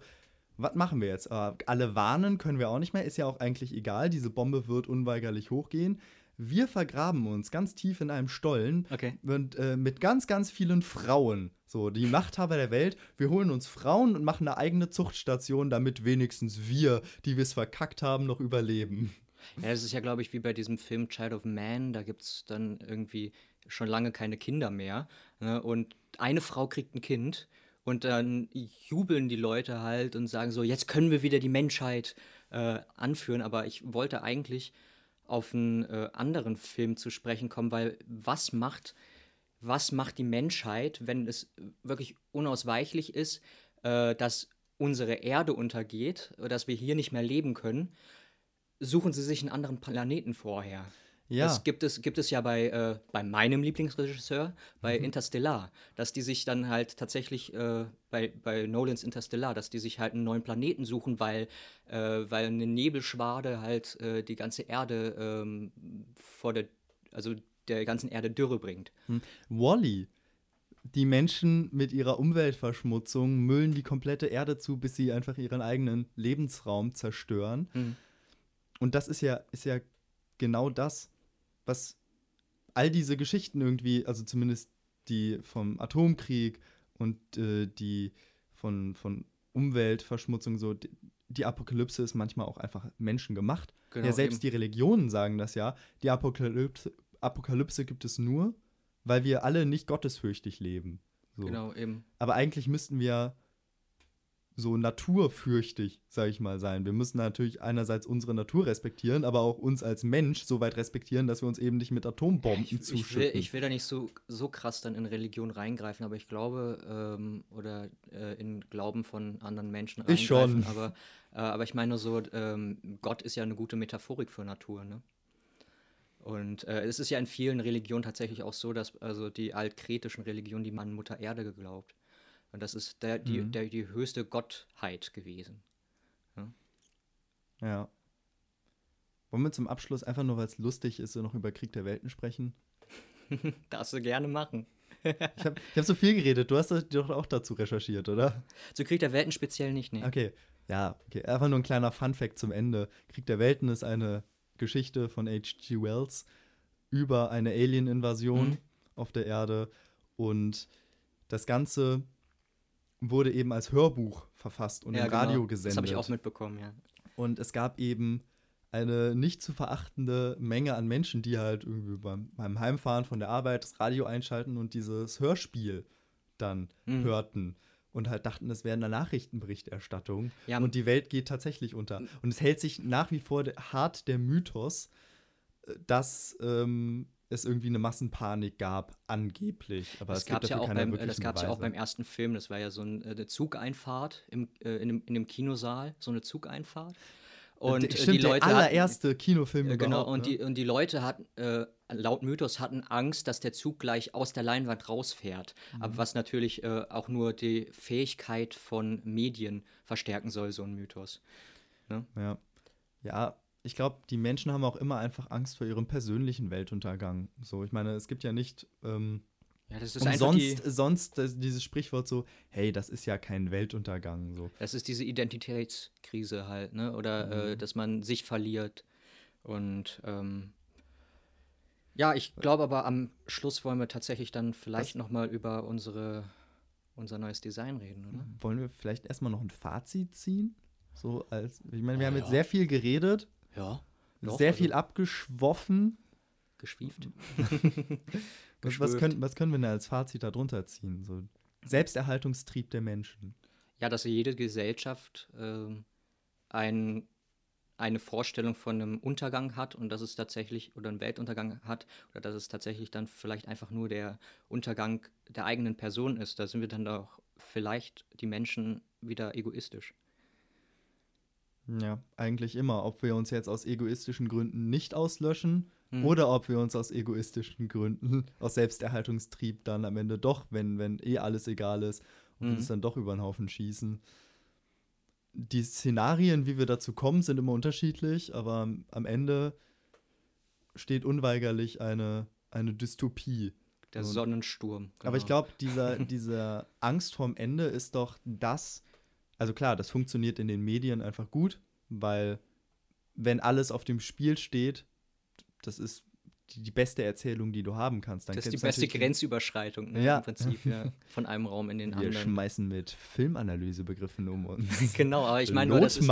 [SPEAKER 1] was machen wir jetzt? Äh, alle warnen können wir auch nicht mehr, ist ja auch eigentlich egal. Diese Bombe wird unweigerlich hochgehen. Wir vergraben uns ganz tief in einem Stollen
[SPEAKER 2] Okay.
[SPEAKER 1] und, äh, mit ganz, ganz vielen Frauen. So, die Machthaber der Welt. Wir holen uns Frauen und machen eine eigene Zuchtstation, damit wenigstens wir, die wir es verkackt haben, noch überleben.
[SPEAKER 2] Ja, das ist ja, glaube ich, wie bei diesem Film Child of Man. Da gibt es dann irgendwie schon lange keine Kinder mehr. Ne? Und eine Frau kriegt ein Kind und dann jubeln die Leute halt und sagen so, jetzt können wir wieder die Menschheit äh, anführen. Aber ich wollte eigentlich auf einen äh, anderen Film zu sprechen kommen, weil was macht, was macht die Menschheit, wenn es wirklich unausweichlich ist, äh, dass unsere Erde untergeht, dass wir hier nicht mehr leben können? Suchen sie sich einen anderen Planeten vorher.
[SPEAKER 1] Ja.
[SPEAKER 2] Das gibt es, gibt es ja bei, äh, bei meinem Lieblingsregisseur, bei
[SPEAKER 1] Mhm.
[SPEAKER 2] Interstellar, dass die sich dann halt tatsächlich äh, bei, bei Nolans Interstellar, dass die sich halt einen neuen Planeten suchen, weil, äh, weil eine Nebelschwade halt äh, die ganze Erde ähm, vor der, also der ganzen Erde Dürre bringt.
[SPEAKER 1] Wally. Die Menschen mit ihrer Umweltverschmutzung müllen die komplette Erde zu, bis sie einfach ihren eigenen Lebensraum zerstören.
[SPEAKER 2] Mhm.
[SPEAKER 1] Und das ist ja, ist ja genau das, was all diese Geschichten irgendwie, also zumindest die vom Atomkrieg und äh, die von, von Umweltverschmutzung, so, die, die Apokalypse ist manchmal auch einfach menschengemacht.
[SPEAKER 2] Genau,
[SPEAKER 1] ja, selbst
[SPEAKER 2] eben.
[SPEAKER 1] die Religionen sagen das ja. Die Apokalypse, Apokalypse gibt es nur, weil wir alle nicht gottesfürchtig leben. So.
[SPEAKER 2] Genau, eben.
[SPEAKER 1] Aber eigentlich müssten wir so naturfürchtig, sag ich mal, sein. Wir müssen natürlich einerseits unsere Natur respektieren, aber auch uns als Mensch so weit respektieren, dass wir uns eben nicht mit Atombomben
[SPEAKER 2] Ich, ich, will,
[SPEAKER 1] zuschütten.
[SPEAKER 2] ich will da nicht so, so krass dann in Religion reingreifen, aber ich glaube, ähm, oder äh, in Glauben von anderen Menschen
[SPEAKER 1] Ich
[SPEAKER 2] reingreifen.
[SPEAKER 1] schon.
[SPEAKER 2] Aber, äh, aber ich meine so, ähm, Gott ist ja eine gute Metaphorik für Natur, ne? Und äh, es ist ja in vielen Religionen tatsächlich auch so, dass also die altkretischen Religionen, die man an Mutter Erde geglaubt. Und das ist der, die,
[SPEAKER 1] Mhm.
[SPEAKER 2] der, die höchste Gottheit gewesen.
[SPEAKER 1] ja. Wollen wir zum Abschluss einfach nur, weil es lustig ist, so noch über Krieg der Welten sprechen? [LAUGHS]
[SPEAKER 2] Darfst du gerne machen. [LAUGHS]
[SPEAKER 1] Ich habe ich hab so viel geredet, du hast doch auch dazu recherchiert, oder?
[SPEAKER 2] Zu Krieg der Welten speziell nicht, ne?
[SPEAKER 1] Okay, ja, okay. Einfach nur ein kleiner Fun-Fact zum Ende. Krieg der Welten ist eine Geschichte von H.G. Wells über eine Alien-Invasion
[SPEAKER 2] Mhm.
[SPEAKER 1] auf der Erde. Und das Ganze wurde eben als Hörbuch verfasst und im Radio
[SPEAKER 2] genau.
[SPEAKER 1] gesendet.
[SPEAKER 2] Das habe ich auch mitbekommen, ja.
[SPEAKER 1] Und es gab eben eine nicht zu verachtende Menge an Menschen, die halt irgendwie beim, beim Heimfahren von der Arbeit das Radio einschalten und dieses Hörspiel dann
[SPEAKER 2] Mhm.
[SPEAKER 1] hörten und halt dachten, es wäre eine Nachrichtenberichterstattung
[SPEAKER 2] Ja,
[SPEAKER 1] und die Welt geht tatsächlich unter. Und es hält sich nach wie vor hart der Mythos, äh, dass ähm, es irgendwie eine Massenpanik gab, angeblich. Aber es
[SPEAKER 2] Das gab es ja
[SPEAKER 1] dafür
[SPEAKER 2] auch beim, das gab's ja auch beim ersten Film. Das war ja so äh, eine Zugeinfahrt im, äh, in, dem, in dem Kinosaal, so eine Zugeinfahrt. Und äh,
[SPEAKER 1] Stimmt,
[SPEAKER 2] die Leute
[SPEAKER 1] der
[SPEAKER 2] hatten-
[SPEAKER 1] allererste Kinofilm
[SPEAKER 2] äh, genau, und,
[SPEAKER 1] ne?
[SPEAKER 2] die, und die Leute hatten, äh, laut Mythos hatten Angst, dass der Zug gleich aus der Leinwand rausfährt. Aber was natürlich äh, auch nur die Fähigkeit von Medien verstärken soll, so ein Mythos.
[SPEAKER 1] Ja. Ja, ich glaube, die Menschen haben auch immer einfach Angst vor ihrem persönlichen Weltuntergang. So, ich meine, es gibt ja nicht ähm,
[SPEAKER 2] Ja, das ist einfach die,
[SPEAKER 1] umsonst sonst das, dieses Sprichwort so, hey, das ist ja kein Weltuntergang. So.
[SPEAKER 2] das ist diese Identitätskrise halt, ne? Oder
[SPEAKER 1] Mhm.
[SPEAKER 2] äh, dass man sich verliert. Und ähm, ja, ich glaube aber am Schluss wollen wir tatsächlich dann vielleicht nochmal über unsere, unser neues Design reden, oder?
[SPEAKER 1] Wollen wir vielleicht erstmal noch ein Fazit ziehen? So als, ich meine, wir
[SPEAKER 2] Oh,
[SPEAKER 1] haben jetzt
[SPEAKER 2] ja.
[SPEAKER 1] sehr viel geredet,
[SPEAKER 2] Ja. Doch,
[SPEAKER 1] sehr
[SPEAKER 2] also
[SPEAKER 1] viel abgeschwoffen.
[SPEAKER 2] Geschwieft. [LAUGHS]
[SPEAKER 1] Was, was, können, was können wir denn als Fazit darunter ziehen? So Selbsterhaltungstrieb der Menschen.
[SPEAKER 2] Ja, dass jede Gesellschaft ähm, ein, eine Vorstellung von einem Untergang hat und dass es tatsächlich, oder einen Weltuntergang hat, oder dass es tatsächlich dann vielleicht einfach nur der Untergang der eigenen Person ist. Da sind wir dann doch vielleicht die Menschen wieder egoistisch.
[SPEAKER 1] Ja, eigentlich immer. Ob wir uns jetzt aus egoistischen Gründen nicht auslöschen
[SPEAKER 2] Mhm.
[SPEAKER 1] oder ob wir uns aus egoistischen Gründen, [LAUGHS] aus Selbsterhaltungstrieb dann am Ende doch, wenn, wenn eh alles egal ist, und
[SPEAKER 2] Mhm.
[SPEAKER 1] uns dann doch über den Haufen schießen. Die Szenarien, wie wir dazu kommen, sind immer unterschiedlich, aber am- Ende steht unweigerlich eine, eine Dystopie.
[SPEAKER 2] Der Sonnensturm.
[SPEAKER 1] Aber ich
[SPEAKER 2] genau.
[SPEAKER 1] glaube, dieser, [LAUGHS] diese Angst vorm Ende ist doch das, also klar, das funktioniert in den Medien einfach gut, weil wenn alles auf dem Spiel steht, das ist die, die beste Erzählung, die du haben kannst. Dann
[SPEAKER 2] das ist die beste Grenzüberschreitung, ne,
[SPEAKER 1] Ja.
[SPEAKER 2] im Prinzip, ja, [LAUGHS] von einem Raum in den
[SPEAKER 1] Wir
[SPEAKER 2] anderen.
[SPEAKER 1] schmeißen mit Filmanalysebegriffen um uns. [LAUGHS]
[SPEAKER 2] Genau, aber ich meine, nur, das ist.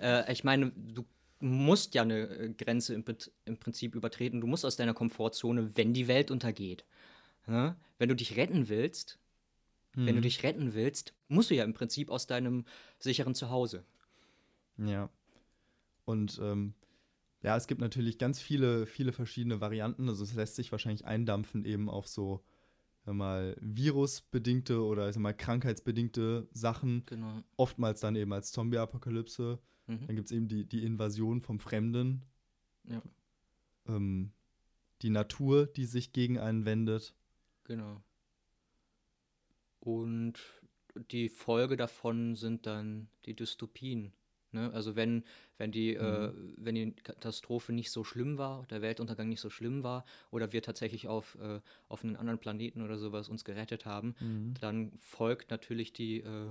[SPEAKER 2] Äh, ich meine, du musst ja eine äh, Grenze im, im Prinzip übertreten. Du musst aus deiner Komfortzone, wenn die Welt untergeht. Ja? Wenn du dich retten willst, wenn du
[SPEAKER 1] Mhm.
[SPEAKER 2] dich retten willst, musst du ja im Prinzip aus deinem sicheren Zuhause.
[SPEAKER 1] Ja. Und ähm, ja, es gibt natürlich ganz viele, viele verschiedene Varianten. Also es lässt sich wahrscheinlich eindampfen eben auf so sag mal virusbedingte oder sag mal krankheitsbedingte Sachen.
[SPEAKER 2] Genau.
[SPEAKER 1] Oftmals dann eben als Zombie-Apokalypse.
[SPEAKER 2] Mhm.
[SPEAKER 1] Dann gibt es eben die, die Invasion vom Fremden.
[SPEAKER 2] Ja.
[SPEAKER 1] Ähm, die Natur, die sich gegen einen wendet.
[SPEAKER 2] Genau. Und die Folge davon sind dann die Dystopien. Ne? Also wenn, wenn, die, äh, wenn die Katastrophe nicht so schlimm war, der Weltuntergang nicht so schlimm war, oder wir tatsächlich auf, äh, auf einen anderen Planeten oder sowas uns gerettet haben, dann folgt natürlich die äh,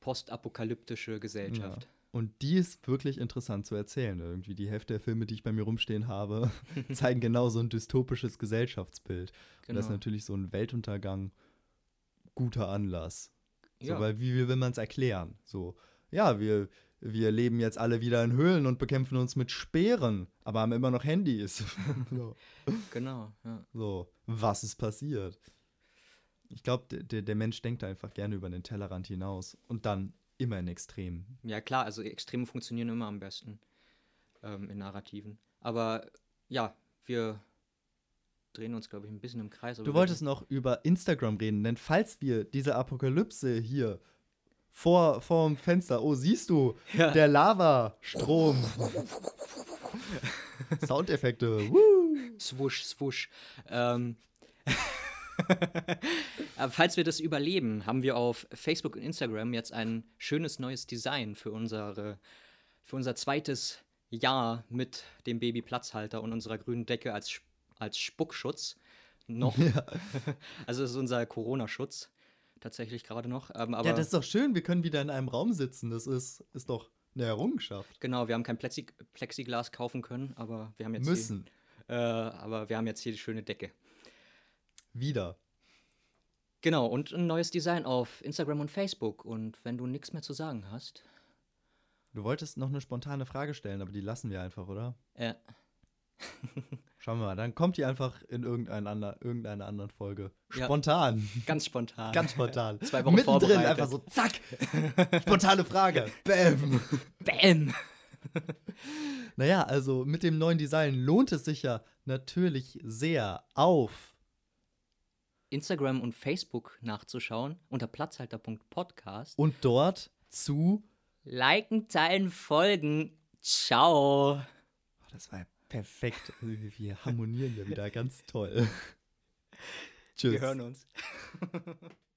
[SPEAKER 2] postapokalyptische Gesellschaft.
[SPEAKER 1] Und die ist wirklich interessant zu erzählen. Irgendwie die Hälfte der Filme, die ich bei mir rumstehen habe, [LAUGHS] zeigen genau so ein dystopisches Gesellschaftsbild. Und das ist
[SPEAKER 2] Genau.
[SPEAKER 1] natürlich so ein Weltuntergang guter Anlass. So,
[SPEAKER 2] Ja.
[SPEAKER 1] Weil wie, wie will man es erklären? So, ja, wir, wir leben jetzt alle wieder in Höhlen und bekämpfen uns mit Speeren, aber haben immer noch Handys. so, [LAUGHS]
[SPEAKER 2] Genau, ja.
[SPEAKER 1] so, was ist passiert? Ich glaube, der, der Mensch denkt einfach gerne über den Tellerrand hinaus und dann immer in Extremen.
[SPEAKER 2] Ja, klar, also Extreme funktionieren immer am besten ähm, in Narrativen. Aber ja, wir drehen uns, glaube ich, ein bisschen im Kreis.
[SPEAKER 1] Du wolltest noch über Instagram reden, denn falls wir diese Apokalypse hier vor vorm Fenster, oh, siehst du, [LAUGHS]
[SPEAKER 2] Ja.
[SPEAKER 1] der Lavastrom. [LAUGHS] Soundeffekte. [LAUGHS] Woo.
[SPEAKER 2] Swush, swush. Ähm, falls wir das überleben, haben wir auf Facebook und Instagram jetzt ein schönes neues Design für, unsere, für unser zweites Jahr mit dem Babyplatzhalter und unserer grünen Decke als, Sp- als Spuckschutz. Noch. [LAUGHS] Also das ist unser Corona-Schutz. Tatsächlich gerade noch. Ähm, aber
[SPEAKER 1] Ja, das ist doch schön, wir können wieder in einem Raum sitzen. Das ist, ist doch eine Errungenschaft.
[SPEAKER 2] genau, wir haben kein Plexi Plexiglas kaufen können, aber wir haben jetzt
[SPEAKER 1] Müssen.
[SPEAKER 2] Hier, äh, aber wir haben jetzt hier die schöne Decke.
[SPEAKER 1] Wieder.
[SPEAKER 2] Genau, und ein neues Design auf Instagram und Facebook. Und wenn du nichts mehr zu sagen hast,
[SPEAKER 1] Du wolltest noch eine spontane Frage stellen, aber die lassen wir einfach, oder?
[SPEAKER 2] äh, [LAUGHS]
[SPEAKER 1] Schauen wir mal, dann kommt die einfach in irgendein ander, irgendeiner anderen Folge.
[SPEAKER 2] Ja.
[SPEAKER 1] Spontan.
[SPEAKER 2] ganz spontan.
[SPEAKER 1] Ganz spontan. [LAUGHS]
[SPEAKER 2] Zwei Wochen
[SPEAKER 1] Mittendrin
[SPEAKER 2] vorbereitet.
[SPEAKER 1] einfach so, zack. Spontane Frage. Bäm. [LAUGHS]
[SPEAKER 2] Bam!
[SPEAKER 1] Naja, also mit dem neuen Design lohnt es sich ja natürlich sehr auf.
[SPEAKER 2] Instagram und Facebook nachzuschauen unter platzhalter.podcast.
[SPEAKER 1] Und dort zu.
[SPEAKER 2] Liken, teilen, folgen. Ciao.
[SPEAKER 1] Oh, das war Perfekt. [LAUGHS] Wir harmonieren ja wieder ganz toll. Tschüss.
[SPEAKER 2] Wir hören uns. [LAUGHS]